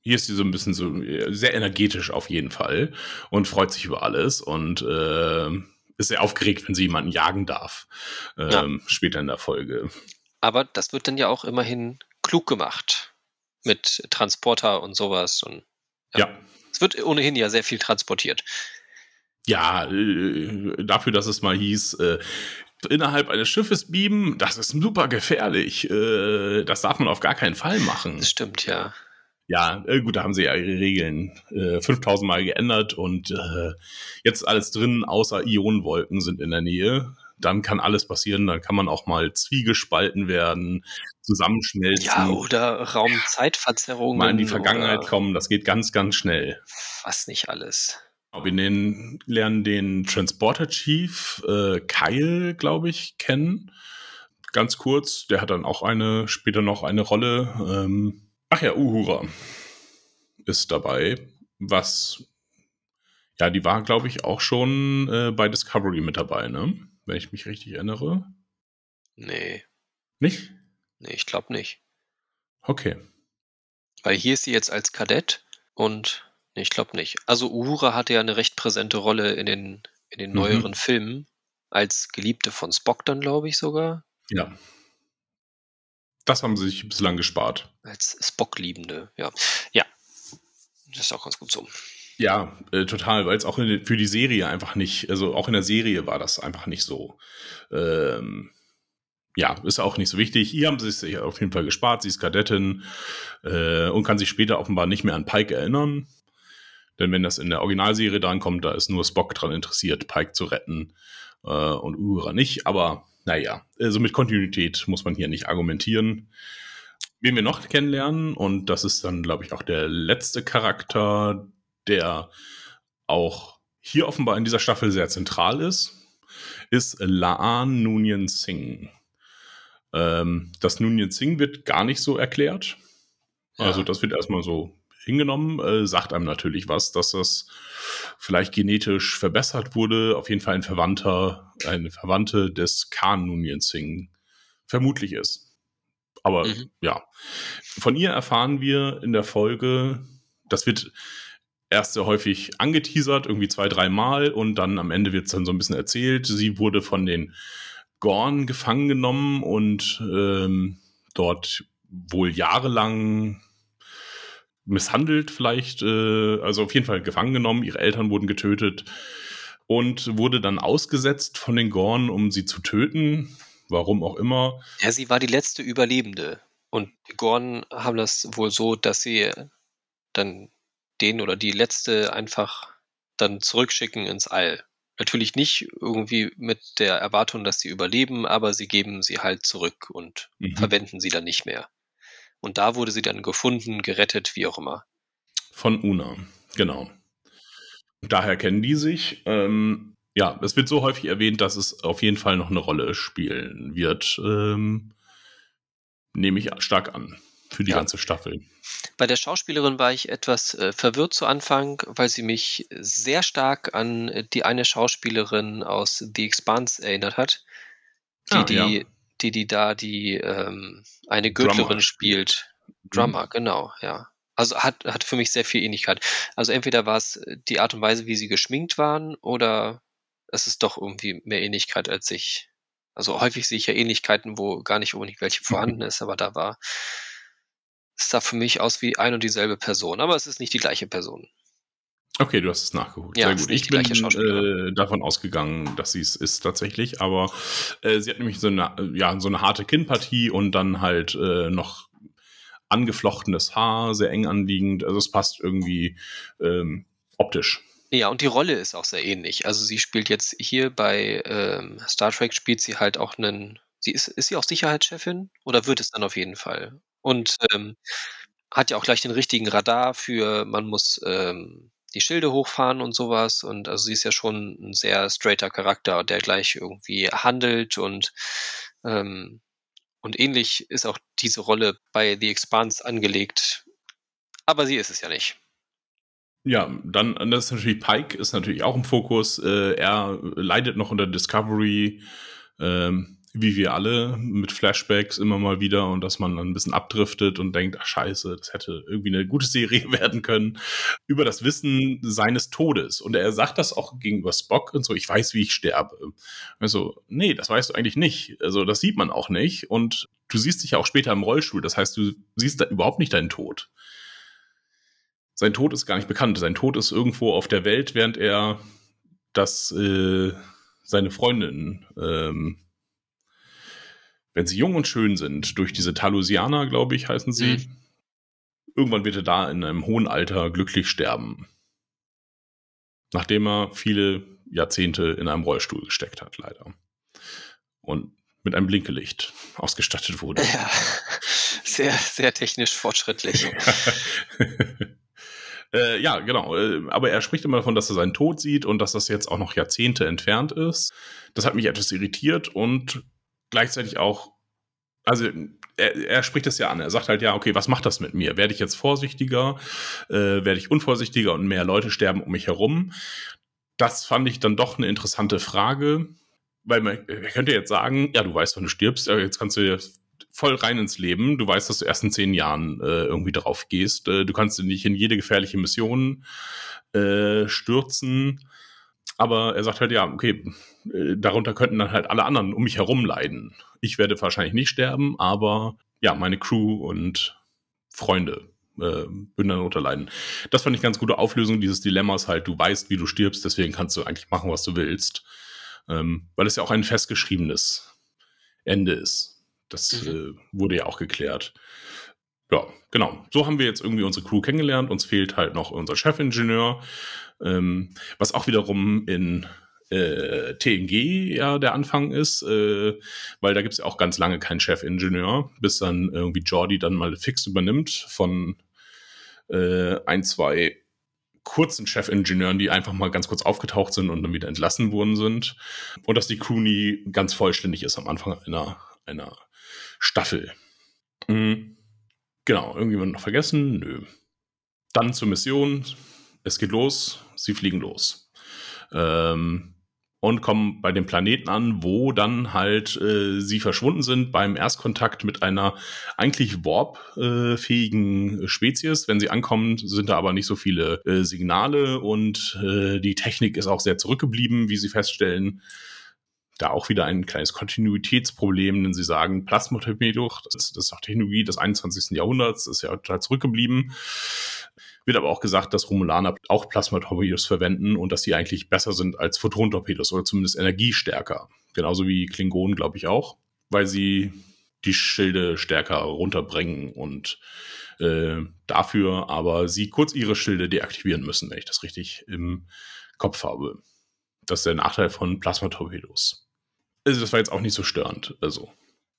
Hier ist sie so ein bisschen so äh, sehr energetisch auf jeden Fall und freut sich über alles und äh, ist sehr aufgeregt, wenn sie jemanden jagen darf. Ähm, ja. Später in der Folge. Aber das wird dann ja auch immerhin klug gemacht mit Transporter und sowas. Und ja. ja. Es wird ohnehin ja sehr viel transportiert. Ja, äh, dafür, dass es mal hieß, äh, innerhalb eines Schiffes beamen, das ist super gefährlich. Äh, das darf man auf gar keinen Fall machen. Das stimmt, ja. Ja, äh, gut, da haben sie ja ihre Regeln äh, 5000 Mal geändert und äh, jetzt alles drin, außer Ionenwolken sind in der Nähe dann kann alles passieren. Dann kann man auch mal zwiegespalten werden, zusammenschmelzen. Ja, oder Raumzeitverzerrungen. Mal in die Vergangenheit kommen. Das geht ganz, ganz schnell. Was nicht alles. Wir nennen, lernen den Transporter Chief äh, Kyle, glaube ich, kennen. Ganz kurz. Der hat dann auch eine, später noch eine Rolle. Ähm, ach ja, Uhura ist dabei, was Ja, die war, glaube ich, auch schon äh, bei Discovery mit dabei, ne? Wenn ich mich richtig erinnere. Nee, Nicht? nee, ich glaube nicht. Okay. Weil hier ist sie jetzt als Kadett und nee, ich glaube nicht. Also Uhura hatte ja eine recht präsente Rolle in den, in den Mhm. neueren Filmen. Als Geliebte von Spock dann, glaube ich sogar. Ja. Das haben sie sich bislang gespart. Als Spock-Liebende, ja. Ja. Das ist auch ganz gut so. Ja, äh, total, weil es auch in, für die Serie einfach nicht, also auch in der Serie war das einfach nicht so. Ähm, ja, ist auch nicht so wichtig. Hier haben sie sich auf jeden Fall gespart. Sie ist Kadettin äh, und kann sich später offenbar nicht mehr an Pike erinnern. Denn wenn das in der Originalserie drankommt, da ist nur Spock dran interessiert, Pike zu retten äh, und Uhura nicht. Aber naja, also mit Kontinuität muss man hier nicht argumentieren. Wen wir noch kennenlernen, und das ist dann, glaube ich, auch der letzte Charakter, der auch hier offenbar in dieser Staffel sehr zentral ist, ist Laan Nunien Singh. Ähm, das Nunien Singh wird gar nicht so erklärt. Ja. Also das wird erstmal so hingenommen, äh, sagt einem natürlich was, dass das vielleicht genetisch verbessert wurde. Auf jeden Fall ein Verwandter, eine Verwandte des Khan Nunien Singh vermutlich ist. Aber Mhm. ja, von ihr erfahren wir in der Folge, das wird erst sehr häufig angeteasert, irgendwie zwei, dreimal und dann am Ende wird es dann so ein bisschen erzählt. Sie wurde von den Gorn gefangen genommen und ähm, dort wohl jahrelang misshandelt vielleicht, äh, also auf jeden Fall gefangen genommen. Ihre Eltern wurden getötet und wurde dann ausgesetzt von den Gorn, um sie zu töten. Warum auch immer. Ja, sie war die letzte Überlebende. Und die Gorn haben das wohl so, dass sie dann den oder die letzte einfach dann zurückschicken ins All. Natürlich nicht irgendwie mit der Erwartung, dass sie überleben, aber sie geben sie halt zurück und Mhm. verwenden sie dann nicht mehr. Und da wurde sie dann gefunden, gerettet, wie auch immer. Von Una, genau. Daher kennen die sich. Ähm, ja, es wird so häufig erwähnt, dass es auf jeden Fall noch eine Rolle spielen wird. Ähm, nehme ich stark an für die Ja. ganze Staffel. Bei der Schauspielerin war ich etwas äh, verwirrt zu Anfang, weil sie mich sehr stark an die eine Schauspielerin aus The Expanse erinnert hat, die Ah, die, ja. Die, die da die ähm, eine Gürtlerin Drummer spielt. Mhm. Drummer, genau, ja. Also hat, hat für mich sehr viel Ähnlichkeit. Also entweder war es äh, die Art und Weise, wie sie geschminkt waren, oder es ist doch irgendwie mehr Ähnlichkeit als ich. Also häufig sehe ich ja Ähnlichkeiten, wo gar nicht unbedingt welche vorhanden ist, aber da war, es sah für mich aus wie ein und dieselbe Person, aber es ist nicht die gleiche Person. Okay, du hast es nachgeholt. Ja, Sehr gut. Ich bin äh, davon ausgegangen, dass sie es ist tatsächlich, aber äh, sie hat nämlich so eine, ja, so eine harte Kinnpartie und dann halt äh, noch angeflochtenes Haar, sehr eng anliegend. Also es passt irgendwie ähm, optisch. Ja, und die Rolle ist auch sehr ähnlich. Also sie spielt jetzt hier bei ähm, Star Trek spielt sie halt auch einen. Sie ist, ist sie auch Sicherheitschefin oder wird es dann auf jeden Fall? Und ähm, hat ja auch gleich den richtigen Radar für, man muss ähm, die Schilde hochfahren und sowas. Und also sie ist ja schon ein sehr straighter Charakter, der gleich irgendwie handelt und ähm, und ähnlich ist auch diese Rolle bei The Expanse angelegt. Aber sie ist es ja nicht. Ja, dann, das ist natürlich Pike, ist natürlich auch im Fokus. Äh, er leidet noch unter Discovery, ähm, wie wir alle, mit Flashbacks immer mal wieder und dass man dann ein bisschen abdriftet und denkt, ach scheiße, das hätte irgendwie eine gute Serie werden können, über das Wissen seines Todes. Und er sagt das auch gegenüber Spock und so, ich weiß, wie ich sterbe. Also, nee, das weißt du eigentlich nicht. Also, das sieht man auch nicht. Und du siehst dich ja auch später im Rollstuhl, das heißt, du siehst da überhaupt nicht deinen Tod sein Tod ist gar nicht bekannt. Sein Tod ist irgendwo auf der Welt, während er das äh, seine Freundin, ähm, wenn sie jung und schön sind, durch diese Talusianer, glaube ich, heißen sie, Mhm. irgendwann wird er da in einem hohen Alter glücklich sterben. Nachdem er viele Jahrzehnte in einem Rollstuhl gesteckt hat, leider. Und mit einem Blinkelicht ausgestattet wurde. Ja, sehr, sehr technisch fortschrittlich. äh, ja, genau. Äh, aber er spricht immer davon, dass er seinen Tod sieht und dass das jetzt auch noch Jahrzehnte entfernt ist. Das hat mich etwas irritiert und gleichzeitig auch, also er, er, spricht es ja an. Er sagt halt, ja, okay, was macht das mit mir? Werde ich jetzt vorsichtiger? Äh, werde ich unvorsichtiger und mehr Leute sterben um mich herum? Das fand ich dann doch eine interessante Frage, weil man, man könnte jetzt sagen, ja, du weißt, wann du stirbst, jetzt kannst du voll rein ins Leben. Du weißt, dass du erst in zehn Jahren äh, irgendwie drauf gehst. Äh, du kannst dich in jede gefährliche Mission äh, stürzen. Aber er sagt halt, ja, okay, äh, darunter könnten dann halt alle anderen um mich herum leiden. Ich werde wahrscheinlich nicht sterben, aber ja, meine Crew und Freunde äh, würden darunter leiden. Das fand ich ganz gute Auflösung dieses Dilemmas halt. Du weißt, wie du stirbst, deswegen kannst du eigentlich machen, was du willst. Ähm, weil es ja auch ein festgeschriebenes Ende ist. Das mhm. äh, wurde ja auch geklärt. Ja, genau. So haben wir jetzt irgendwie unsere Crew kennengelernt. Uns fehlt halt noch unser Chefingenieur, ähm, was auch wiederum in äh, TNG ja der Anfang ist, äh, weil da gibt es ja auch ganz lange keinen Chefingenieur, bis dann irgendwie Jordi dann mal fix übernimmt von äh, ein, zwei kurzen Chefingenieuren, die einfach mal ganz kurz aufgetaucht sind und dann wieder entlassen worden sind. Und dass die Crew nie ganz vollständig ist am Anfang einer, einer Staffel. Mhm. Genau, irgendjemand noch vergessen? Nö. Dann zur Mission. Es geht los. Sie fliegen los. Ähm, und kommen bei dem Planeten an, wo dann halt äh, sie verschwunden sind beim Erstkontakt mit einer eigentlich warp-fähigen Spezies. Wenn sie ankommen, sind da aber nicht so viele äh, Signale und äh, die Technik ist auch sehr zurückgeblieben, wie sie feststellen da auch wieder ein kleines Kontinuitätsproblem, denn sie sagen, Plasmatorpedo, das, das ist auch Technologie des 21. Jahrhunderts, ist ja total zurückgeblieben. Wird aber auch gesagt, dass Romulaner auch Plasmatorpedos verwenden und dass die eigentlich besser sind als Photontorpedos oder zumindest energiestärker. Genauso wie Klingonen, glaube ich auch, weil sie die Schilde stärker runterbringen und äh, dafür aber sie kurz ihre Schilde deaktivieren müssen, wenn ich das richtig im Kopf habe. Das ist der Nachteil von Plasmatorpedos. Also das war jetzt auch nicht so störend. Also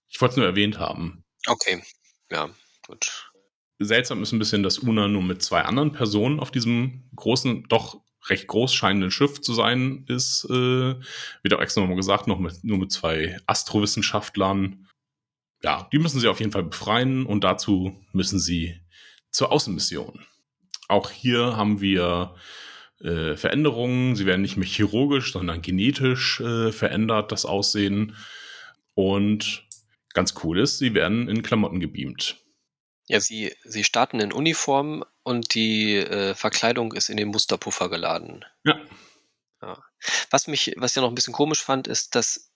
ich wollte es nur erwähnt haben. Okay, ja, gut. Seltsam ist ein bisschen, dass Una nur mit zwei anderen Personen auf diesem großen, doch recht groß scheinenden Schiff zu sein ist. Äh, wird auch extra nochmal gesagt, noch mit, nur mit zwei Astrowissenschaftlern. Ja, die müssen sie auf jeden Fall befreien und dazu müssen sie zur Außenmission. Auch hier haben wir äh, Veränderungen. Sie werden nicht mehr chirurgisch, sondern genetisch äh, verändert, das Aussehen. Und ganz cool ist, sie werden in Klamotten gebeamt. Ja, sie, sie starten in Uniform und die äh, Verkleidung ist in den Musterpuffer geladen. Ja. ja. Was mich, was ich ja noch ein bisschen komisch fand, ist, dass,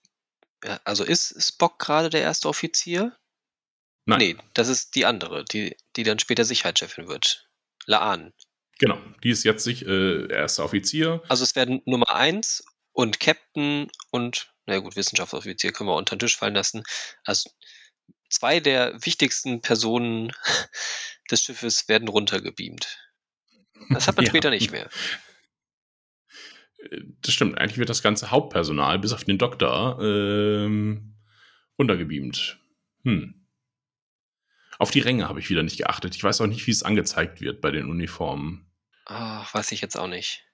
also ist Spock gerade der erste Offizier? Nein. Nee, das ist die andere, die, die dann später Sicherheitschefin wird. Laan. Genau, die ist jetzt sich äh, erster Offizier. Also es werden Nummer 1 und Captain und, na gut, Wissenschaftsoffizier können wir unter den Tisch fallen lassen. Also zwei der wichtigsten Personen des Schiffes werden runtergebeamt. Das hat man ja. später nicht mehr. Äh, das stimmt, eigentlich wird das ganze Hauptpersonal, bis auf den Doktor, ähm, runtergebeamt. Hm. Auf die Ränge habe ich wieder nicht geachtet. Ich weiß auch nicht, wie es angezeigt wird bei den Uniformen. Ach, weiß ich jetzt auch nicht.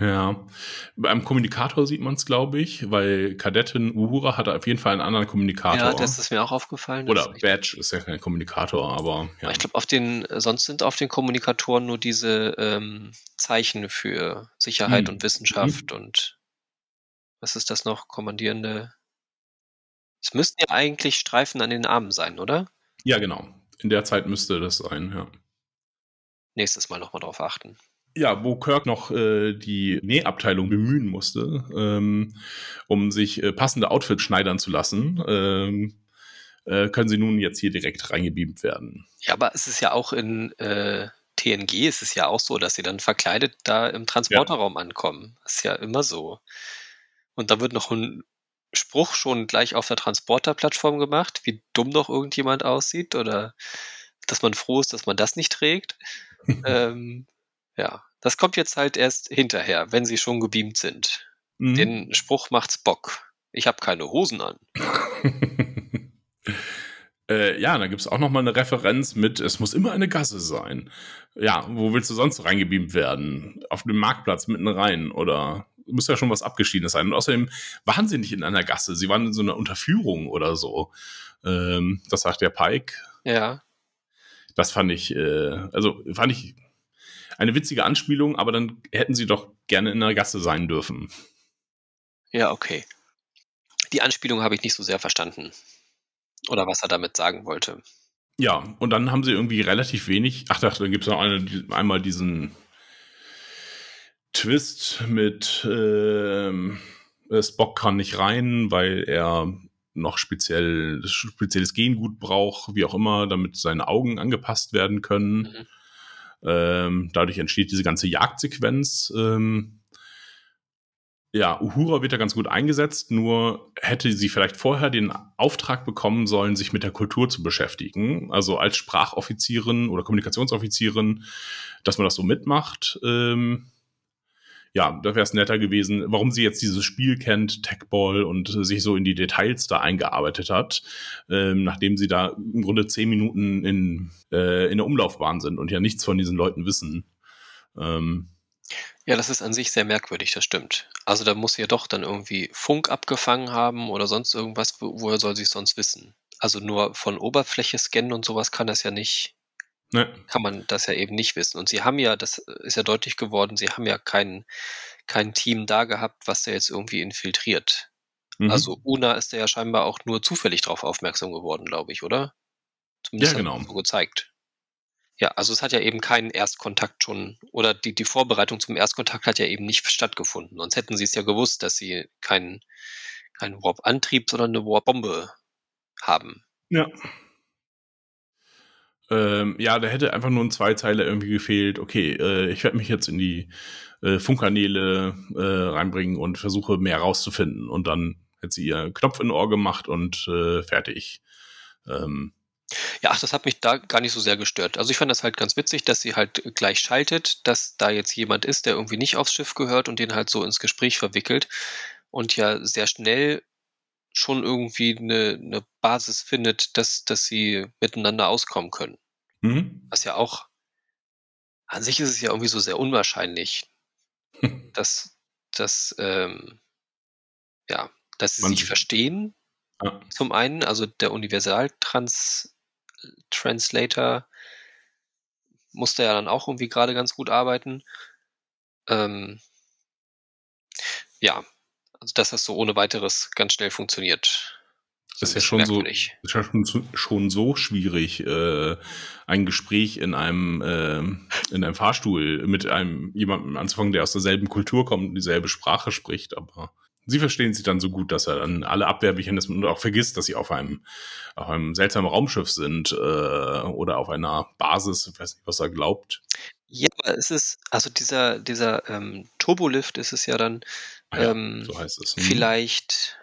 Ja, beim Kommunikator sieht man es, glaube ich, weil Kadettin Uhura hatte auf jeden Fall einen anderen Kommunikator. Ja, das ist mir auch aufgefallen. Oder Badge ist ja kein Kommunikator, aber ja. Ich glaube, auf den, sonst sind auf den Kommunikatoren nur diese ähm, Zeichen für Sicherheit hm. und Wissenschaft hm. und was ist das noch? Kommandierende. Es müssten ja eigentlich Streifen an den Armen sein, oder? Ja, genau. In der Zeit müsste das sein, ja. Nächstes Mal nochmal drauf achten. Ja, wo Kirk noch äh, die Nähabteilung bemühen musste, ähm, um sich äh, passende Outfits schneidern zu lassen, ähm, äh, können sie nun jetzt hier direkt reingebeamt werden. Ja, aber es ist ja auch in äh, TNG ist es ja auch so, dass sie dann verkleidet da im Transporterraum ja. ankommen. Das ist ja immer so. Und da wird noch ein Spruch schon gleich auf der Transporterplattform gemacht, wie dumm doch irgendjemand aussieht oder dass man froh ist, dass man das nicht trägt. ähm, ja, das kommt jetzt halt erst hinterher, wenn sie schon gebeamt sind. Mhm. Den Spruch macht's Bock. Ich habe keine Hosen an. äh, ja, da gibt es auch noch mal eine Referenz mit, es muss immer eine Gasse sein. Ja, wo willst du sonst reingebeamt werden? Auf dem Marktplatz mitten rein oder müsste ja schon was Abgeschiedenes sein. Und außerdem waren sie nicht in einer Gasse, sie waren in so einer Unterführung oder so. Ähm, das sagt der Pike. Ja. Das fand ich, äh, also fand ich eine witzige Anspielung, aber dann hätten sie doch gerne in einer Gasse sein dürfen. Ja, okay. Die Anspielung habe ich nicht so sehr verstanden. Oder was er damit sagen wollte. Ja, und dann haben sie irgendwie relativ wenig. Ach, da gibt es noch eine, einmal diesen Twist mit ähm, Spock kann nicht rein, weil er noch speziell spezielles Gengut braucht, wie auch immer, damit seine Augen angepasst werden können. Mhm. Ähm, dadurch entsteht diese ganze Jagdsequenz. Ähm, ja, Uhura wird ja ganz gut eingesetzt, nur hätte sie vielleicht vorher den Auftrag bekommen sollen, sich mit der Kultur zu beschäftigen. Also als Sprachoffizierin oder Kommunikationsoffizierin, dass man das so mitmacht. Ähm, ja, da wäre es netter gewesen, warum sie jetzt dieses Spiel kennt, Techball, und sich so in die Details da eingearbeitet hat, ähm, nachdem sie da im Grunde zehn Minuten in, äh, in der Umlaufbahn sind und ja nichts von diesen Leuten wissen. Ähm, ja, das ist an sich sehr merkwürdig, das stimmt. Also da muss sie ja doch dann irgendwie Funk abgefangen haben oder sonst irgendwas, wo, woher soll sie es sonst wissen? Also nur von Oberfläche scannen und sowas kann das ja nicht, ne. kann man das ja eben nicht wissen. Und sie haben ja, das ist ja deutlich geworden, sie haben ja kein, kein Team da gehabt, was da jetzt irgendwie infiltriert. Mhm. Also Una ist da ja scheinbar auch nur zufällig drauf aufmerksam geworden, glaube ich, oder? Zumindest Ja, genau. so gezeigt. Ja, also es hat ja eben keinen Erstkontakt schon, oder die, die Vorbereitung zum Erstkontakt hat ja eben nicht stattgefunden. Sonst hätten sie es ja gewusst, dass sie keinen keinen Warp-Antrieb, sondern eine Warp-Bombe haben. Ja. Ähm, ja, da hätte einfach nur ein Zweizeiler irgendwie gefehlt. Okay, äh, ich werde mich jetzt in die äh, Funkkanäle äh, reinbringen und versuche mehr rauszufinden. Und dann hätte sie ihr Knopf in Ohr gemacht und äh, fertig. Ähm, Ja, ach, das hat mich da gar nicht so sehr gestört. Also ich fand das halt ganz witzig, dass sie halt gleich schaltet, dass da jetzt jemand ist, der irgendwie nicht aufs Schiff gehört und den halt so ins Gespräch verwickelt und ja sehr schnell schon irgendwie eine, eine Basis findet, dass, dass sie miteinander auskommen können. Mhm. Was ja auch, an sich ist es ja irgendwie so sehr unwahrscheinlich, dass, dass, ähm, ja, dass sie Man- sich verstehen, Ja. zum einen, also der Universal-Translator musste ja dann auch irgendwie gerade ganz gut arbeiten. Ähm, ja, also dass das so ohne weiteres ganz schnell funktioniert. Das ist ja schon so, ist ja schon, schon so schwierig, äh, ein Gespräch in einem, äh, in einem Fahrstuhl mit einem jemandem anzufangen, der aus derselben Kultur kommt und dieselbe Sprache spricht, aber sie verstehen sich dann so gut, dass er dann alle Abwehrmechanismen und auch vergisst, dass sie auf einem, auf einem seltsamen Raumschiff sind äh, oder auf einer Basis, ich weiß nicht, was er glaubt. Ja, aber es ist, also dieser, dieser ähm, Turbolift ist es ja dann Ah ja, ähm, so heißt es. Mhm. vielleicht,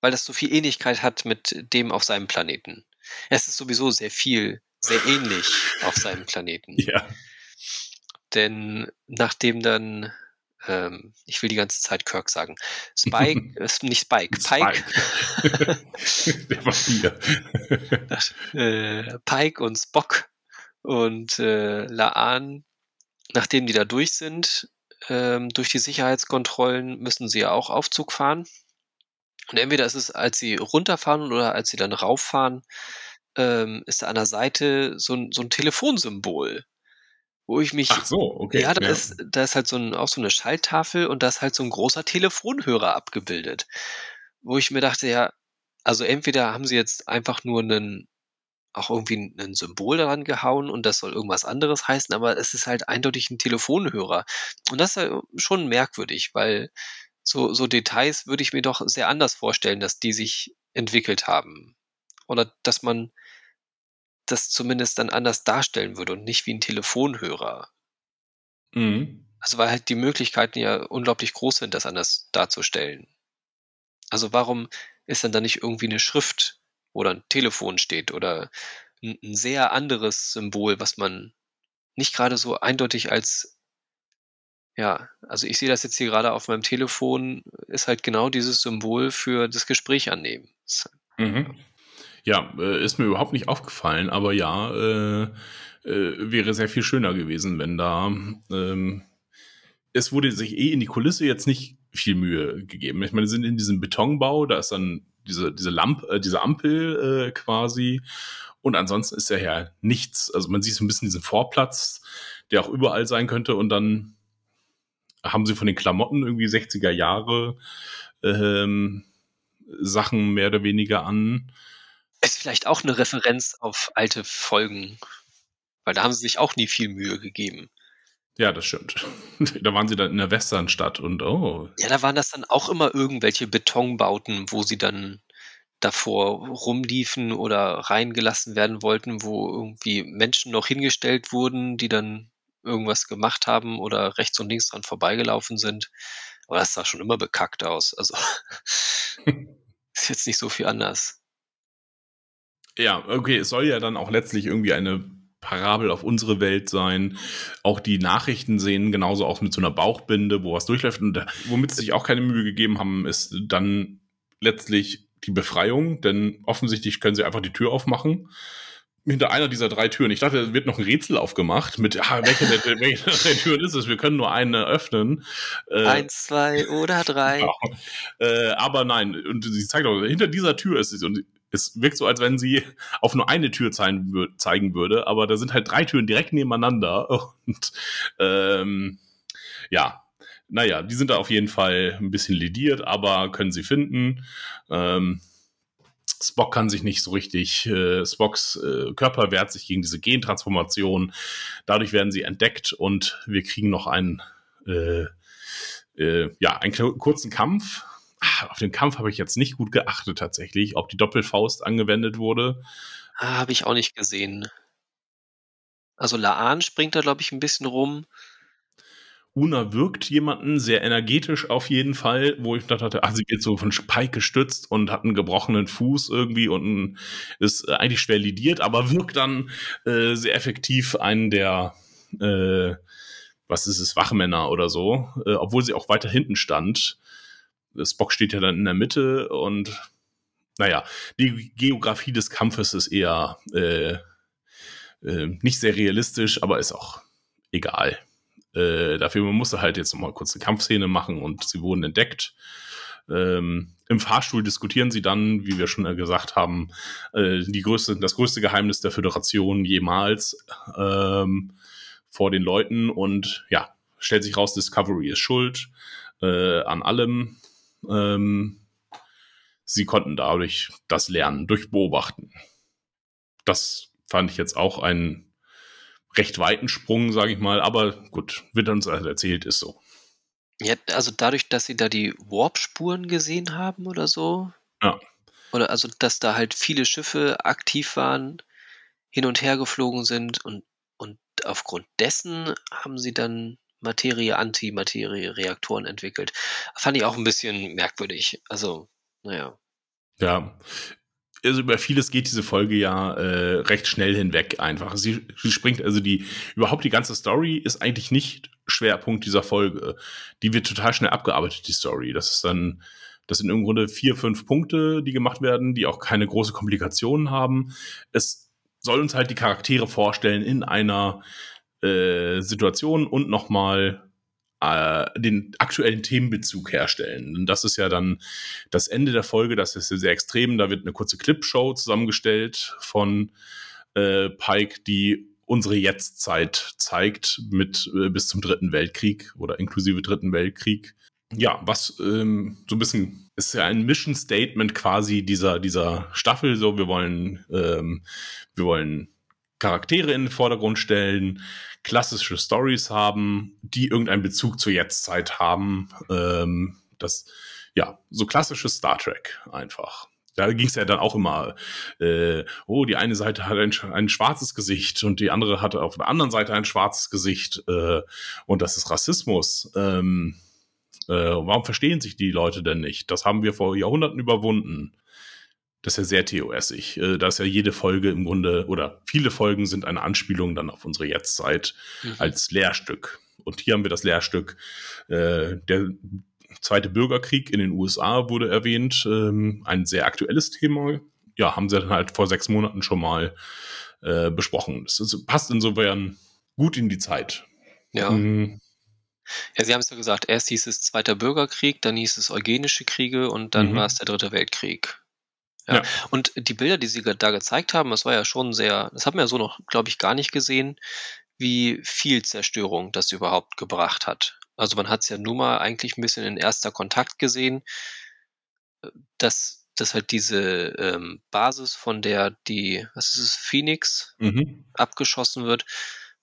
weil das so viel Ähnlichkeit hat mit dem auf seinem Planeten. Es ist sowieso sehr viel, sehr ähnlich auf seinem Planeten. Ja, Denn nachdem dann, ähm, ich will die ganze Zeit Kirk sagen, Spike, ist nicht Spike, Pike, Spike. Der war hier. äh, Pike und Spock und äh, Laan, nachdem die da durch sind, ähm, durch die Sicherheitskontrollen, müssen sie ja auch Aufzug fahren. Und entweder ist es, als sie runterfahren oder als sie dann rauffahren, ähm, ist da an der Seite so ein, so ein Telefonsymbol, wo ich mich Ach so, okay. ja, da, Ist, da ist halt so ein, auch so eine Schalttafel und da ist halt so ein großer Telefonhörer abgebildet. Wo ich mir dachte, ja, also entweder haben sie jetzt einfach nur einen, auch irgendwie ein Symbol daran gehauen und das soll irgendwas anderes heißen, aber es ist halt eindeutig ein Telefonhörer. Und das ist ja schon merkwürdig, weil so, so Details würde ich mir doch sehr anders vorstellen, dass die sich entwickelt haben. Oder dass man das zumindest dann anders darstellen würde und nicht wie ein Telefonhörer. Mhm. Also weil halt die Möglichkeiten ja unglaublich groß sind, das anders darzustellen. Also warum ist dann da nicht irgendwie eine Schrift, wo dann Telefon steht oder ein, ein sehr anderes Symbol, was man nicht gerade so eindeutig als ja, also ich sehe das jetzt hier gerade auf meinem Telefon, ist halt genau dieses Symbol für das Gespräch annehmen. Mhm. Ja, äh, ist mir überhaupt nicht aufgefallen, aber ja, äh, äh, wäre sehr viel schöner gewesen, wenn da. Ähm, es wurde sich eh in die Kulisse jetzt nicht viel Mühe gegeben. Ich meine, wir sind in diesem Betonbau, da ist dann diese, diese Lampe, äh, diese Ampel äh, quasi. Und ansonsten ist ja ja nichts. Also man sieht so ein bisschen diesen Vorplatz, der auch überall sein könnte. Und dann haben sie von den Klamotten irgendwie 60er Jahre ähm, Sachen mehr oder weniger an. Ist vielleicht auch eine Referenz auf alte Folgen, weil da haben sie sich auch nie viel Mühe gegeben. Ja, das stimmt. da waren sie dann in der Westernstadt und oh. Ja, da waren das dann auch immer irgendwelche Betonbauten, wo sie dann davor rumliefen oder reingelassen werden wollten, wo irgendwie Menschen noch hingestellt wurden, die dann irgendwas gemacht haben oder rechts und links dran vorbeigelaufen sind. Aber das sah schon immer bekackt aus. Also ist jetzt nicht so viel anders. Ja, okay, es soll ja dann auch letztlich irgendwie eine Parabel auf unsere Welt sein. Auch die Nachrichten sehen genauso aus mit so einer Bauchbinde, wo was durchläuft. Und womit sie sich auch keine Mühe gegeben haben, ist dann letztlich die Befreiung, denn offensichtlich können sie einfach die Tür aufmachen hinter einer dieser drei Türen. Ich dachte, es wird noch ein Rätsel aufgemacht mit, ah, welche der, welche der Türen ist es? Wir können nur eine öffnen. Äh, Eins, zwei oder drei. Genau. Äh, aber nein, und sie zeigt auch, hinter dieser Tür ist es. Und es wirkt so, als wenn sie auf nur eine Tür zeigen, zeigen würde, aber da sind halt drei Türen direkt nebeneinander. Und ähm, ja, naja, die sind da auf jeden Fall ein bisschen lediert, aber können sie finden. Ähm, Spock kann sich nicht so richtig, äh, Spocks äh, Körper wehrt sich gegen diese Gentransformation. Dadurch werden sie entdeckt und wir kriegen noch einen, äh, äh, ja, einen kurzen Kampf. Ach, auf den Kampf habe ich jetzt nicht gut geachtet tatsächlich, ob die Doppelfaust angewendet wurde. Ah, habe ich auch nicht gesehen. Also Laan springt da, glaube ich, ein bisschen rum. Una wirkt jemanden sehr energetisch auf jeden Fall, wo ich dachte, ach, sie wird so von Spike gestützt und hat einen gebrochenen Fuß irgendwie und ist eigentlich schwer lidiert, aber wirkt dann äh, sehr effektiv einen der, äh, was ist es, Wachmänner oder so, äh, obwohl sie auch weiter hinten stand. Spock steht ja dann in der Mitte und naja, die Geografie des Kampfes ist eher äh, äh, nicht sehr realistisch, aber ist auch egal. Äh, dafür musste halt jetzt nochmal kurz eine Kampfszene machen und sie wurden entdeckt. Ähm, Im Fahrstuhl diskutieren sie dann, wie wir schon gesagt haben, äh, die größte, das größte Geheimnis der Föderation jemals ähm, vor den Leuten und ja, stellt sich raus, Discovery ist schuld äh, an allem. Ähm, sie konnten dadurch das lernen, durch Beobachten. Das fand ich jetzt auch ein recht weiten Sprung, sage ich mal. Aber gut, wird uns also erzählt, ist so. Ja, also dadurch, dass sie da die Warp-Spuren gesehen haben oder so. Ja. Oder also, dass da halt viele Schiffe aktiv waren, hin und her geflogen sind und, und aufgrund dessen haben sie dann Materie-Antimaterie-Reaktoren entwickelt. Fand ich auch ein bisschen merkwürdig. Also, naja. Ja, also über vieles geht diese Folge ja äh, recht schnell hinweg einfach. Sie, sie springt, also die, überhaupt die ganze Story ist eigentlich nicht Schwerpunkt dieser Folge. Die wird total schnell abgearbeitet, die Story. Das ist dann, das sind im Grunde vier, fünf Punkte, die gemacht werden, die auch keine große Komplikationen haben. Es soll uns halt die Charaktere vorstellen in einer äh, Situation und nochmal äh, den aktuellen Themenbezug herstellen. Und das ist ja dann das Ende der Folge, das ist sehr extrem. Da wird eine kurze Clipshow zusammengestellt von äh, Pike, die unsere Jetztzeit zeigt mit äh, bis zum Dritten Weltkrieg oder inklusive Dritten Weltkrieg. Ja, was ähm, so ein bisschen ist ja ein Mission Statement quasi dieser dieser Staffel. So, wir wollen ähm, wir wollen Charaktere in den Vordergrund stellen, klassische Stories haben, die irgendeinen Bezug zur Jetztzeit haben. Ähm, das, ja, so klassisches Star Trek einfach. Da ging es ja dann auch immer, äh, oh, die eine Seite hat ein, ein, schwarzes Gesicht und die andere hat auf der anderen Seite ein schwarzes Gesicht äh, und das ist Rassismus. Ähm, äh, warum verstehen sich die Leute denn nicht? Das haben wir vor Jahrhunderten überwunden. Das ist ja sehr TOS-ig. Äh, da ist ja jede Folge im Grunde, oder viele Folgen sind eine Anspielung dann auf unsere Jetztzeit mhm. als Lehrstück. Und hier haben wir das Lehrstück. Äh, der Zweite Bürgerkrieg in den USA wurde erwähnt. Ähm, ein sehr aktuelles Thema. Ja, haben sie dann halt vor sechs Monaten schon mal äh, besprochen. Das ist, passt insofern gut in die Zeit. Ja. Mhm. Ja, Sie haben es ja gesagt, erst hieß es Zweiter Bürgerkrieg, dann hieß es Eugenische Kriege und dann Mhm. war es der Dritte Weltkrieg. Ja. Ja. Und die Bilder, die Sie da gezeigt haben, das war ja schon sehr, das haben wir ja so noch, glaube ich, gar nicht gesehen, wie viel Zerstörung das überhaupt gebracht hat. Also man hat es ja nur mal eigentlich ein bisschen in erster Kontakt gesehen, dass, dass halt diese ähm, Basis, von der die, was ist es, Phoenix Mhm. abgeschossen wird,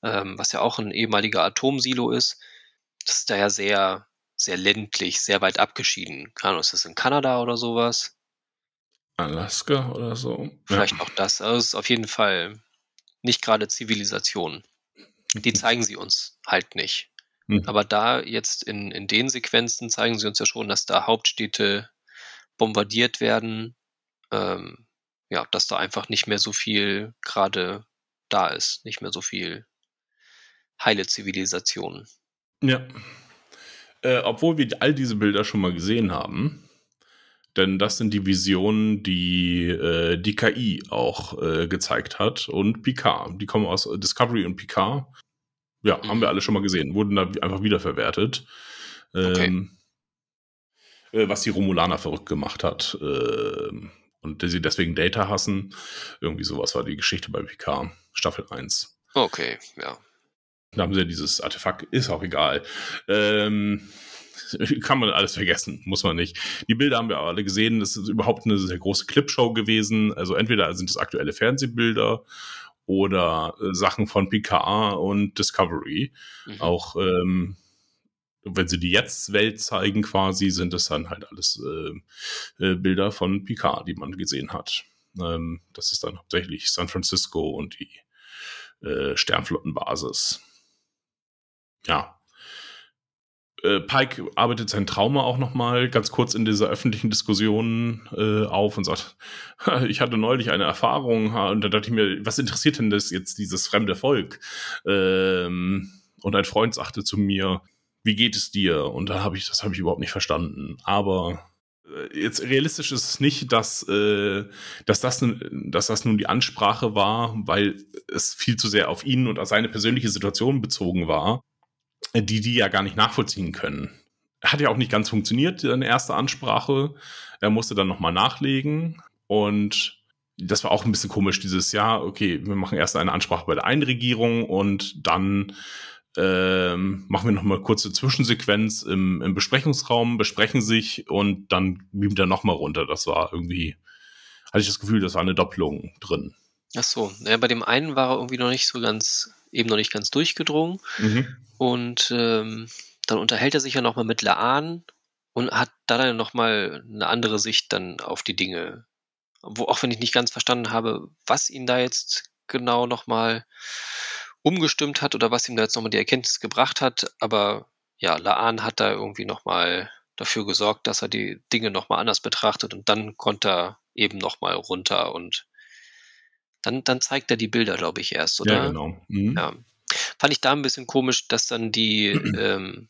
ähm, was ja auch ein ehemaliger Atomsilo ist, das ist da ja sehr, sehr ländlich, sehr weit abgeschieden. Keine Ahnung, ist das in Kanada oder sowas? Alaska oder so. Vielleicht auch das. Also es ist auf jeden Fall nicht gerade Zivilisation. Die zeigen sie uns halt nicht. Mhm. Aber da jetzt in, in den Sequenzen zeigen sie uns ja schon, dass da Hauptstädte bombardiert werden. Ähm, ja, dass da einfach nicht mehr so viel gerade da ist. Nicht mehr so viel heile Zivilisation. Ja. Äh, obwohl wir all diese Bilder schon mal gesehen haben. Denn das sind die Visionen, die äh, die KI auch äh, gezeigt hat. Und Picard. Die kommen aus Discovery und Picard. Ja, Mhm. haben wir alle schon mal gesehen. Wurden da einfach wiederverwertet. Ähm, äh, was die Romulaner verrückt gemacht hat. Ähm, und sie deswegen Data hassen. Irgendwie sowas war die Geschichte bei Picard. Staffel 1. Okay, ja. Da haben sie ja dieses Artefakt, ist auch egal. Ähm, kann man alles vergessen, muss man nicht. Die Bilder haben wir alle gesehen. Das ist überhaupt eine sehr große Clipshow gewesen. Also entweder sind es aktuelle Fernsehbilder oder äh, Sachen von Picard und Discovery. Mhm. Auch ähm, wenn sie die jetzt Welt zeigen, quasi, sind es dann halt alles äh, äh, Bilder von Picard, die man gesehen hat. Ähm, das ist dann hauptsächlich San Francisco und die äh, Sternflottenbasis. Ja. Äh, Pike arbeitet sein Trauma auch noch mal ganz kurz in dieser öffentlichen Diskussion äh, auf und sagt, ich hatte neulich eine Erfahrung und da dachte ich mir, was interessiert denn das jetzt dieses fremde Volk? Ähm, und ein Freund sagte zu mir, wie geht es dir? Und da habe ich, das habe ich überhaupt nicht verstanden. Aber äh, jetzt realistisch ist es nicht, dass, äh, dass, das, nun- dass das nun die Ansprache war, weil es viel zu sehr auf ihn und auf seine persönliche Situation bezogen war, die die ja gar nicht nachvollziehen können. Hat ja auch nicht ganz funktioniert, seine erste Ansprache. Er musste dann nochmal nachlegen und das war auch ein bisschen komisch dieses Jahr. Okay, wir machen erst eine Ansprache bei der einen Regierung und dann ähm, machen wir noch mal kurze Zwischensequenz im, im Besprechungsraum, besprechen sich und dann beamt er noch mal runter. Das war irgendwie, hatte ich das Gefühl, das war eine Doppelung drin. Ach so, ja, bei dem einen war er irgendwie noch nicht so ganz, eben noch nicht ganz durchgedrungen. Und ähm, dann unterhält er sich ja nochmal mit Laan und hat da dann nochmal eine andere Sicht dann auf die Dinge. Wo, auch wenn ich nicht ganz verstanden habe, was ihn da jetzt genau nochmal umgestimmt hat oder was ihm da jetzt nochmal die Erkenntnis gebracht hat. Aber ja, Laan hat da irgendwie nochmal dafür gesorgt, dass er die Dinge nochmal anders betrachtet und dann konnte er eben nochmal runter und dann, dann zeigt er die Bilder, glaube ich, erst, oder? Ja, genau. Mhm. Ja. Fand ich da ein bisschen komisch, dass dann die, ähm,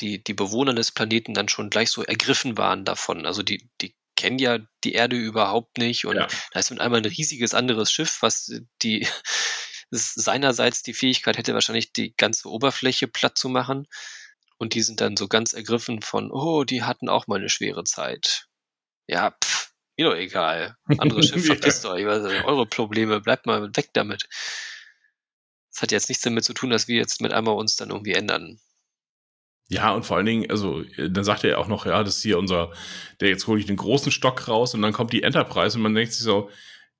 die, die Bewohner des Planeten dann schon gleich so ergriffen waren davon. Also die, die kennen ja die Erde überhaupt nicht und Ja. da ist mit einmal ein riesiges anderes Schiff, was die seinerseits die Fähigkeit hätte, wahrscheinlich die ganze Oberfläche platt zu machen. Und die sind dann so ganz ergriffen von, oh, die hatten auch mal eine schwere Zeit. Ja, pff, mir doch egal. Anderes Schiff, verpisst euch. Eure Probleme, bleibt mal weg damit. Das hat jetzt nichts damit zu tun, dass wir jetzt mit einmal uns dann irgendwie ändern. Ja, und vor allen Dingen, also, äh, dann sagt er ja auch noch, ja, das ist hier unser, der jetzt hole ich den großen Stock raus und dann kommt die Enterprise und man denkt sich so,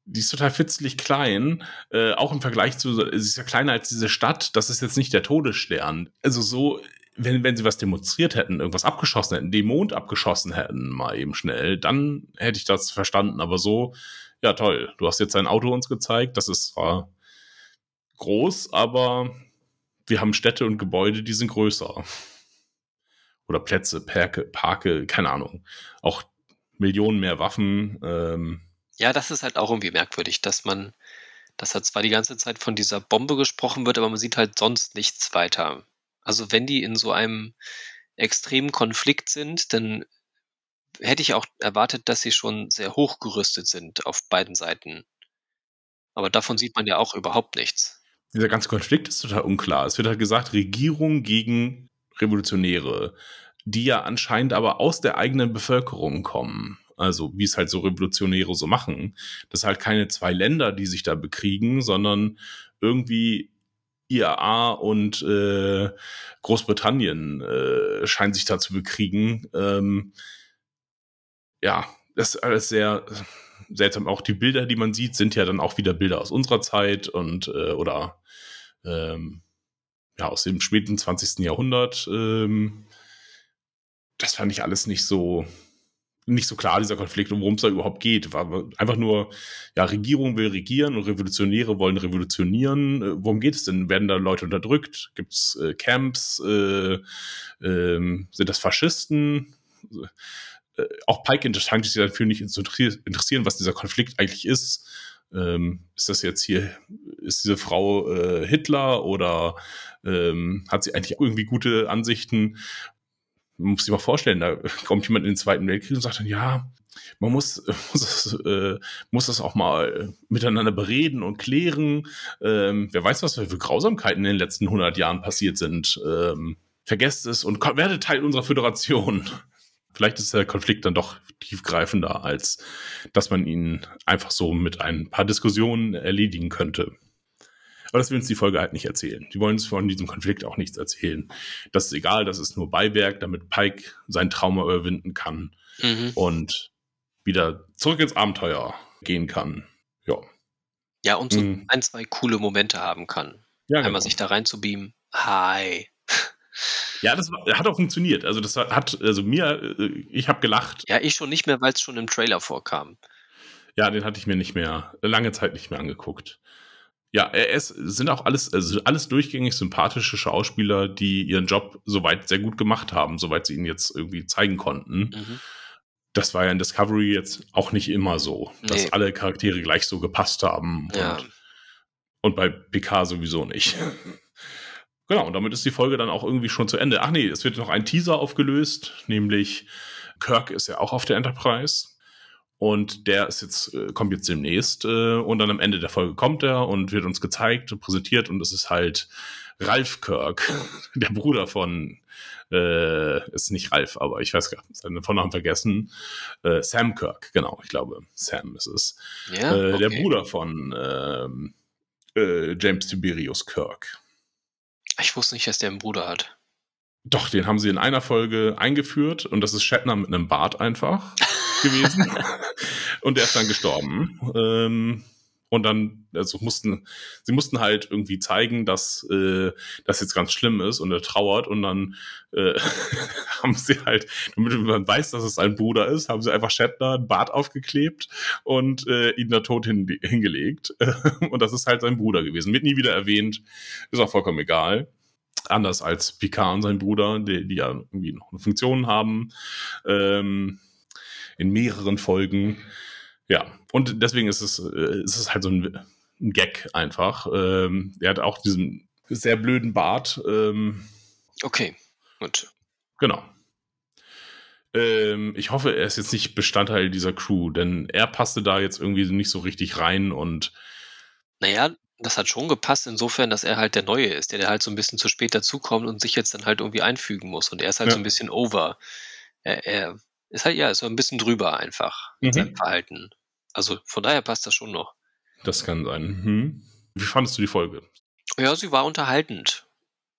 die ist total fitzelig klein, äh, auch im Vergleich zu, sie ist ja kleiner als diese Stadt, das ist jetzt nicht der Todesstern. Also so, wenn, wenn sie was demonstriert hätten, irgendwas abgeschossen hätten, den Mond abgeschossen hätten, mal eben schnell, dann hätte ich das verstanden. Aber so, ja toll, du hast jetzt dein Auto uns gezeigt, das ist zwar groß, aber wir haben Städte und Gebäude, die sind größer. Oder Plätze, Parke, Parke, keine Ahnung. Auch Millionen mehr Waffen. Ähm, Ja, das ist halt auch irgendwie merkwürdig, dass man, dass halt zwar die ganze Zeit von dieser Bombe gesprochen wird, aber man sieht halt sonst nichts weiter. Also wenn die in so einem extremen Konflikt sind, dann hätte ich auch erwartet, dass sie schon sehr hochgerüstet sind auf beiden Seiten. Aber davon sieht man ja auch überhaupt nichts. dieser ganze Konflikt ist total unklar. Es wird halt gesagt, Regierung gegen Revolutionäre, die ja anscheinend aber aus der eigenen Bevölkerung kommen. Also wie es halt so Revolutionäre so machen. Das sind halt keine zwei Länder, die sich da bekriegen, sondern irgendwie IAA und äh, Großbritannien äh, scheinen sich da zu bekriegen. Ähm, ja, das ist alles sehr seltsam. Auch die Bilder, die man sieht, sind ja dann auch wieder Bilder aus unserer Zeit und äh, oder ähm, ja, aus dem späten 20. Jahrhundert. Ähm, das fand ich alles nicht so, nicht so klar, dieser Konflikt und worum es da überhaupt geht. War einfach nur, ja, Regierung will regieren und Revolutionäre wollen revolutionieren. Äh, worum geht es denn? Werden da Leute unterdrückt? Gibt es äh, Camps? Äh, äh, sind das Faschisten? Äh, auch Pike scheint sich dafür nicht interessieren, was dieser Konflikt eigentlich ist. Ähm, ist das jetzt hier, ist diese Frau äh, Hitler oder ähm, hat sie eigentlich irgendwie gute Ansichten? Man muss sich mal vorstellen, da kommt jemand in den Zweiten Weltkrieg und sagt dann, ja, man muss, muss, äh, muss das auch mal miteinander bereden und klären. Ähm, wer weiß, was für Grausamkeiten in den letzten 100 Jahren passiert sind. Ähm, vergesst es und werdet Teil unserer Föderation. Vielleicht ist der Konflikt dann doch tiefgreifender, als dass man ihn einfach so mit ein paar Diskussionen erledigen könnte. Aber das will uns die Folge halt nicht erzählen. Die wollen uns von diesem Konflikt auch nichts erzählen. Das ist egal, das ist nur Beiwerk, damit Pike sein Trauma überwinden kann mhm. und wieder zurück ins Abenteuer gehen kann. Ja. Ja, und so mhm. ein, zwei coole Momente haben kann. Ja, Einmal genau. sich da rein zu beamen. Hi. Ja, das hat auch funktioniert. Also das hat, also mir, äh, ich habe gelacht. Ja, ich schon nicht mehr, weil es schon im Trailer vorkam. Ja, den hatte ich mir nicht mehr, lange Zeit nicht mehr angeguckt. Ja, es sind auch alles, also alles durchgängig sympathische Schauspieler, die ihren Job soweit sehr gut gemacht haben, soweit sie ihn jetzt irgendwie zeigen konnten. Mhm. Das war ja in Discovery jetzt auch nicht immer so, dass nee. alle Charaktere gleich so gepasst haben. Ja. Und, und bei Picard sowieso nicht. genau, und damit ist die Folge dann auch irgendwie schon zu Ende. Ach nee, es wird noch ein Teaser aufgelöst, nämlich Kirk ist ja auch auf der Enterprise. Und der ist jetzt, äh, kommt jetzt demnächst äh, und dann am Ende der Folge kommt er und wird uns gezeigt und präsentiert und es ist halt Ralph Kirk, der Bruder von, äh, ist nicht Ralph, aber ich weiß gar nicht, seinen Vornamen vergessen. Äh, Sam Kirk, genau, ich glaube, Sam ist es. Ja, äh, okay. Der Bruder von ähm, äh, James Tiberius Kirk. Ich wusste nicht, dass der einen Bruder hat. Doch, den haben sie in einer Folge eingeführt und das ist Shatner mit einem Bart einfach. gewesen. und der ist dann gestorben. Ähm, und dann, also mussten, sie mussten halt irgendwie zeigen, dass äh, das jetzt ganz schlimm ist und er trauert und dann äh, haben sie halt, damit man weiß, dass es sein Bruder ist, haben sie einfach Shatner ein Bart aufgeklebt und äh, ihn da tot hin, hingelegt. und das ist halt sein Bruder gewesen. Wird nie wieder erwähnt, ist auch vollkommen egal. Anders als Picard und sein Bruder, die, die ja irgendwie noch eine Funktion haben. Ähm, in mehreren Folgen. Ja, und deswegen ist es, äh, ist es halt so ein, ein Gag einfach. Ähm, er hat auch diesen sehr blöden Bart. Ähm, okay, gut. Genau. Ähm, ich hoffe, er ist jetzt nicht Bestandteil dieser Crew, denn er passte da jetzt irgendwie nicht so richtig rein und. Naja, das hat schon gepasst, insofern, dass er halt der Neue ist, der, der halt so ein bisschen zu spät dazukommt und sich jetzt dann halt irgendwie einfügen muss. Und er ist halt ja. so ein bisschen over. Er, er ist halt, ja, ist so ein bisschen drüber einfach mhm. seinem Verhalten. Also von daher passt das schon noch. Das kann sein. Mhm. Wie fandest du die Folge? Ja, sie war unterhaltend.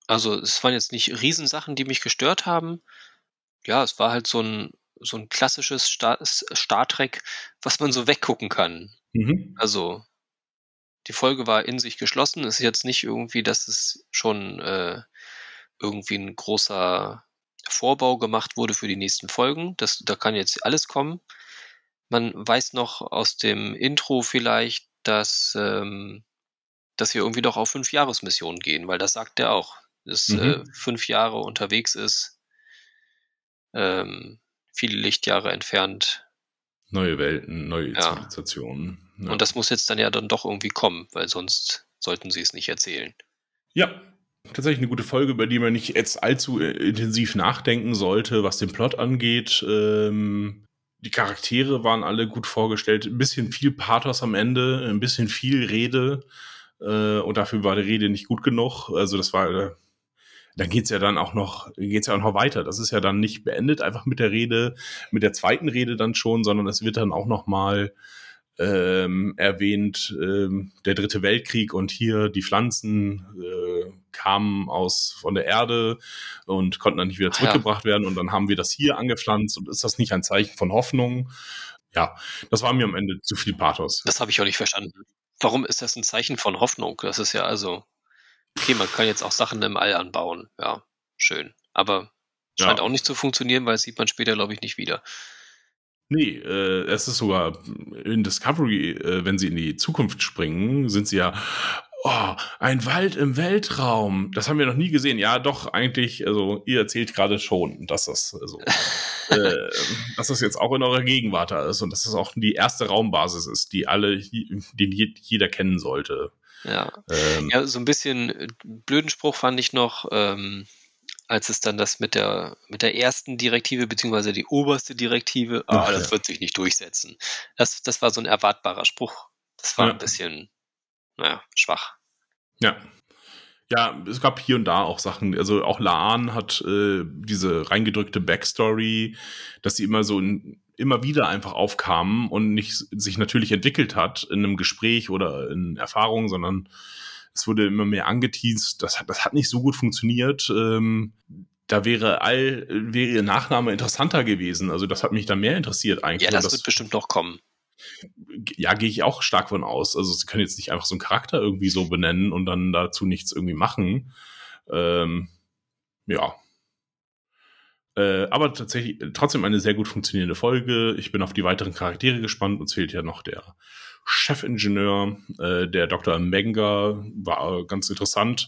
Also es waren jetzt nicht Riesensachen, die mich gestört haben. Ja, es war halt so ein, so ein klassisches Star, Star Trek, was man so weggucken kann. Mhm. Also die Folge war in sich geschlossen. Es ist jetzt nicht irgendwie, dass es schon äh, irgendwie ein großer Vorbau gemacht wurde für die nächsten Folgen. Das, da kann jetzt alles kommen. Man weiß noch aus dem Intro vielleicht, dass, ähm, dass wir irgendwie doch auf fünf Jahresmissionen gehen, weil das sagt er auch, dass mhm. äh, fünf Jahre unterwegs ist, ähm, viele Lichtjahre entfernt. Neue Welten, neue ja. Zivilisationen. Ja. Und das muss jetzt dann ja dann doch irgendwie kommen, weil sonst sollten sie es nicht erzählen. Ja, tatsächlich eine gute Folge, über die man nicht jetzt allzu äh, intensiv nachdenken sollte, was den Plot angeht. Ähm, die Charaktere waren alle gut vorgestellt. Ein bisschen viel Pathos am Ende, ein bisschen viel Rede. Äh, und dafür war die Rede nicht gut genug. Also das war, äh, dann geht's ja dann auch noch, geht's ja auch noch weiter. Das ist ja dann nicht beendet, einfach mit der Rede, mit der zweiten Rede dann schon, sondern es wird dann auch noch mal ähm, erwähnt, ähm, der dritte Weltkrieg und hier die Pflanzen äh, kamen aus von der Erde und konnten dann nicht wieder zurückgebracht ja. werden und dann haben wir das hier angepflanzt und ist das nicht ein Zeichen von Hoffnung? Ja, das war mir am Ende zu viel Pathos. Das habe ich auch nicht verstanden. Warum ist das ein Zeichen von Hoffnung? Das ist ja also okay, man kann jetzt auch Sachen im All anbauen. Ja, schön. Aber scheint ja. auch nicht zu funktionieren, weil das sieht man später, glaube ich, nicht wieder. Nee, äh, es ist sogar in Discovery, äh, wenn sie in die Zukunft springen, sind sie ja, oh, ein Wald im Weltraum. Das haben wir noch nie gesehen. Ja, doch, eigentlich, also ihr erzählt gerade schon, dass das so, äh, dass das jetzt auch in eurer Gegenwart da ist und dass das auch die erste Raumbasis ist, die alle, die jeder kennen sollte. Ja. Ähm, ja, so ein bisschen äh, blöden Spruch fand ich noch, ähm, als es dann das mit der, mit der ersten Direktive, beziehungsweise die oberste Direktive, ah, Ach, das wird sich nicht durchsetzen. Das, das war so ein erwartbarer Spruch. Das war ja. ein bisschen, naja, schwach. Ja. Ja, es gab hier und da auch Sachen, also auch Laan hat äh, diese reingedrückte Backstory, dass sie immer so in, immer wieder einfach aufkamen und nicht sich natürlich entwickelt hat in einem Gespräch oder in Erfahrungen, sondern es wurde immer mehr angeteased. Das, das hat nicht so gut funktioniert. Ähm, da wäre all, wäre ihr Nachname interessanter gewesen. Also das hat mich dann mehr interessiert eigentlich. Ja, das, das wird bestimmt noch kommen. Ja, gehe ich auch stark von aus. Also sie können jetzt nicht einfach so einen Charakter irgendwie so benennen und dann dazu nichts irgendwie machen. Ähm, ja. Äh, aber tatsächlich trotzdem eine sehr gut funktionierende Folge. Ich bin auf die weiteren Charaktere gespannt. Uns fehlt ja noch der Chefingenieur, äh, der Dr. Menga, war ganz interessant.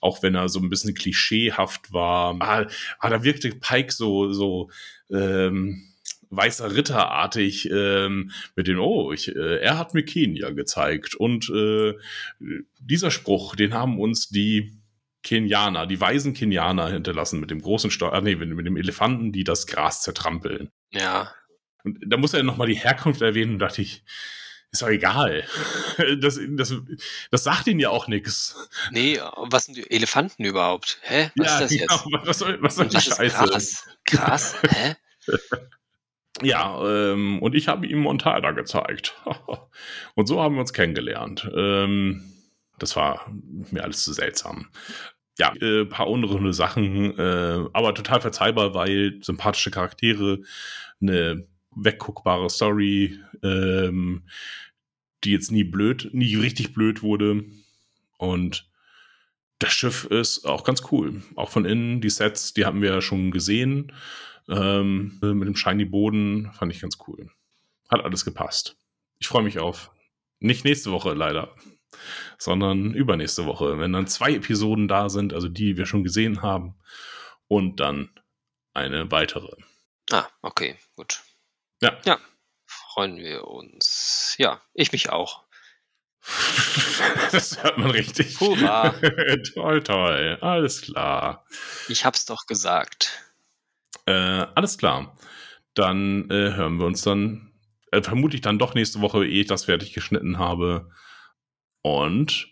Auch wenn er so ein bisschen klischeehaft war. Ah, ah da wirkte Pike so, so, ähm, weißer Ritterartig ähm, mit dem, oh, ich, äh, er hat mir Kenia gezeigt. Und äh, dieser Spruch, den haben uns die Kenianer, die weisen Kenianer hinterlassen mit dem großen Steuer, nee, mit dem Elefanten, die das Gras zertrampeln. Ja. Und da muss er nochmal die Herkunft erwähnen, dachte ich, ist doch egal. Das, das, das sagt ihnen ja auch nichts. Nee, was sind die Elefanten überhaupt? Hä? Was ja, ist das jetzt? Genau. Was soll, was soll die Scheiße? Krass. Krass. Hä? Ja, ähm, und ich habe ihm Montana gezeigt. und so haben wir uns kennengelernt. Ähm, das war mir alles zu seltsam. Ja, äh, paar unrunde Sachen, äh, aber total verzeihbar, weil sympathische Charaktere, eine wegguckbare Story, ähm, die jetzt nie blöd, nie richtig blöd wurde. Und das Schiff ist auch ganz cool. Auch von innen, die Sets, die haben wir ja schon gesehen. Ähm, mit dem shiny Boden fand ich ganz cool. Hat alles gepasst. Ich freue mich auf. Nicht nächste Woche leider, sondern übernächste Woche, wenn dann zwei Episoden da sind, also die wir schon gesehen haben, und dann eine weitere. Ah, okay, gut. Ja. Ja, freuen wir uns. Ja, ich mich auch. das hört man richtig. Hurra. toll, toll. Alles klar. Ich hab's doch gesagt. Äh, alles klar. Dann äh, hören wir uns dann äh, vermutlich dann doch nächste Woche, ehe ich das fertig geschnitten habe. Und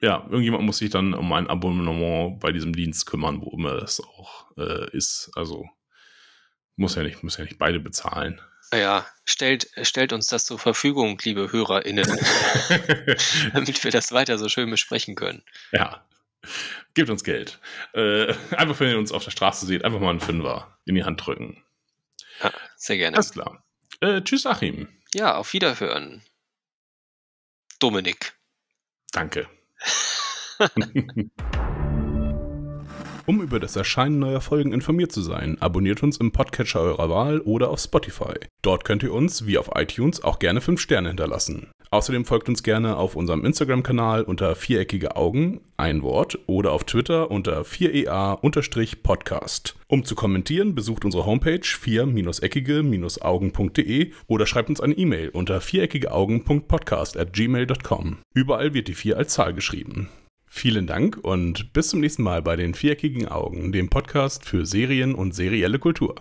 ja, irgendjemand muss sich dann um ein Abonnement bei diesem Dienst kümmern, wo immer es auch äh, ist. Also muss ja nicht, muss ja nicht beide bezahlen. Ja, stellt, stellt uns das zur Verfügung, liebe HörerInnen, damit wir das weiter so schön besprechen können. Ja, gebt uns Geld. Äh, einfach, wenn ihr uns auf der Straße seht, einfach mal einen Fünfer in die Hand drücken. Ja, sehr gerne. Alles klar. Äh, tschüss, Achim. Ja, auf Wiederhören. Dominik. Danke. Um über das Erscheinen neuer Folgen informiert zu sein, abonniert uns im Podcatcher eurer Wahl oder auf Spotify. Dort könnt ihr uns, wie auf iTunes, auch gerne 5 Sterne hinterlassen. Außerdem folgt uns gerne auf unserem Instagram-Kanal unter viereckige Augen, ein Wort, oder auf Twitter unter 4ea-podcast. Um zu kommentieren, besucht unsere Homepage 4-eckige-augen.de oder schreibt uns eine E-Mail unter viereckigeaugen.podcast at gmail.com. Überall wird die 4 als Zahl geschrieben. Vielen Dank und bis zum nächsten Mal bei den Viereckigen Augen, dem Podcast für Serien und serielle Kultur.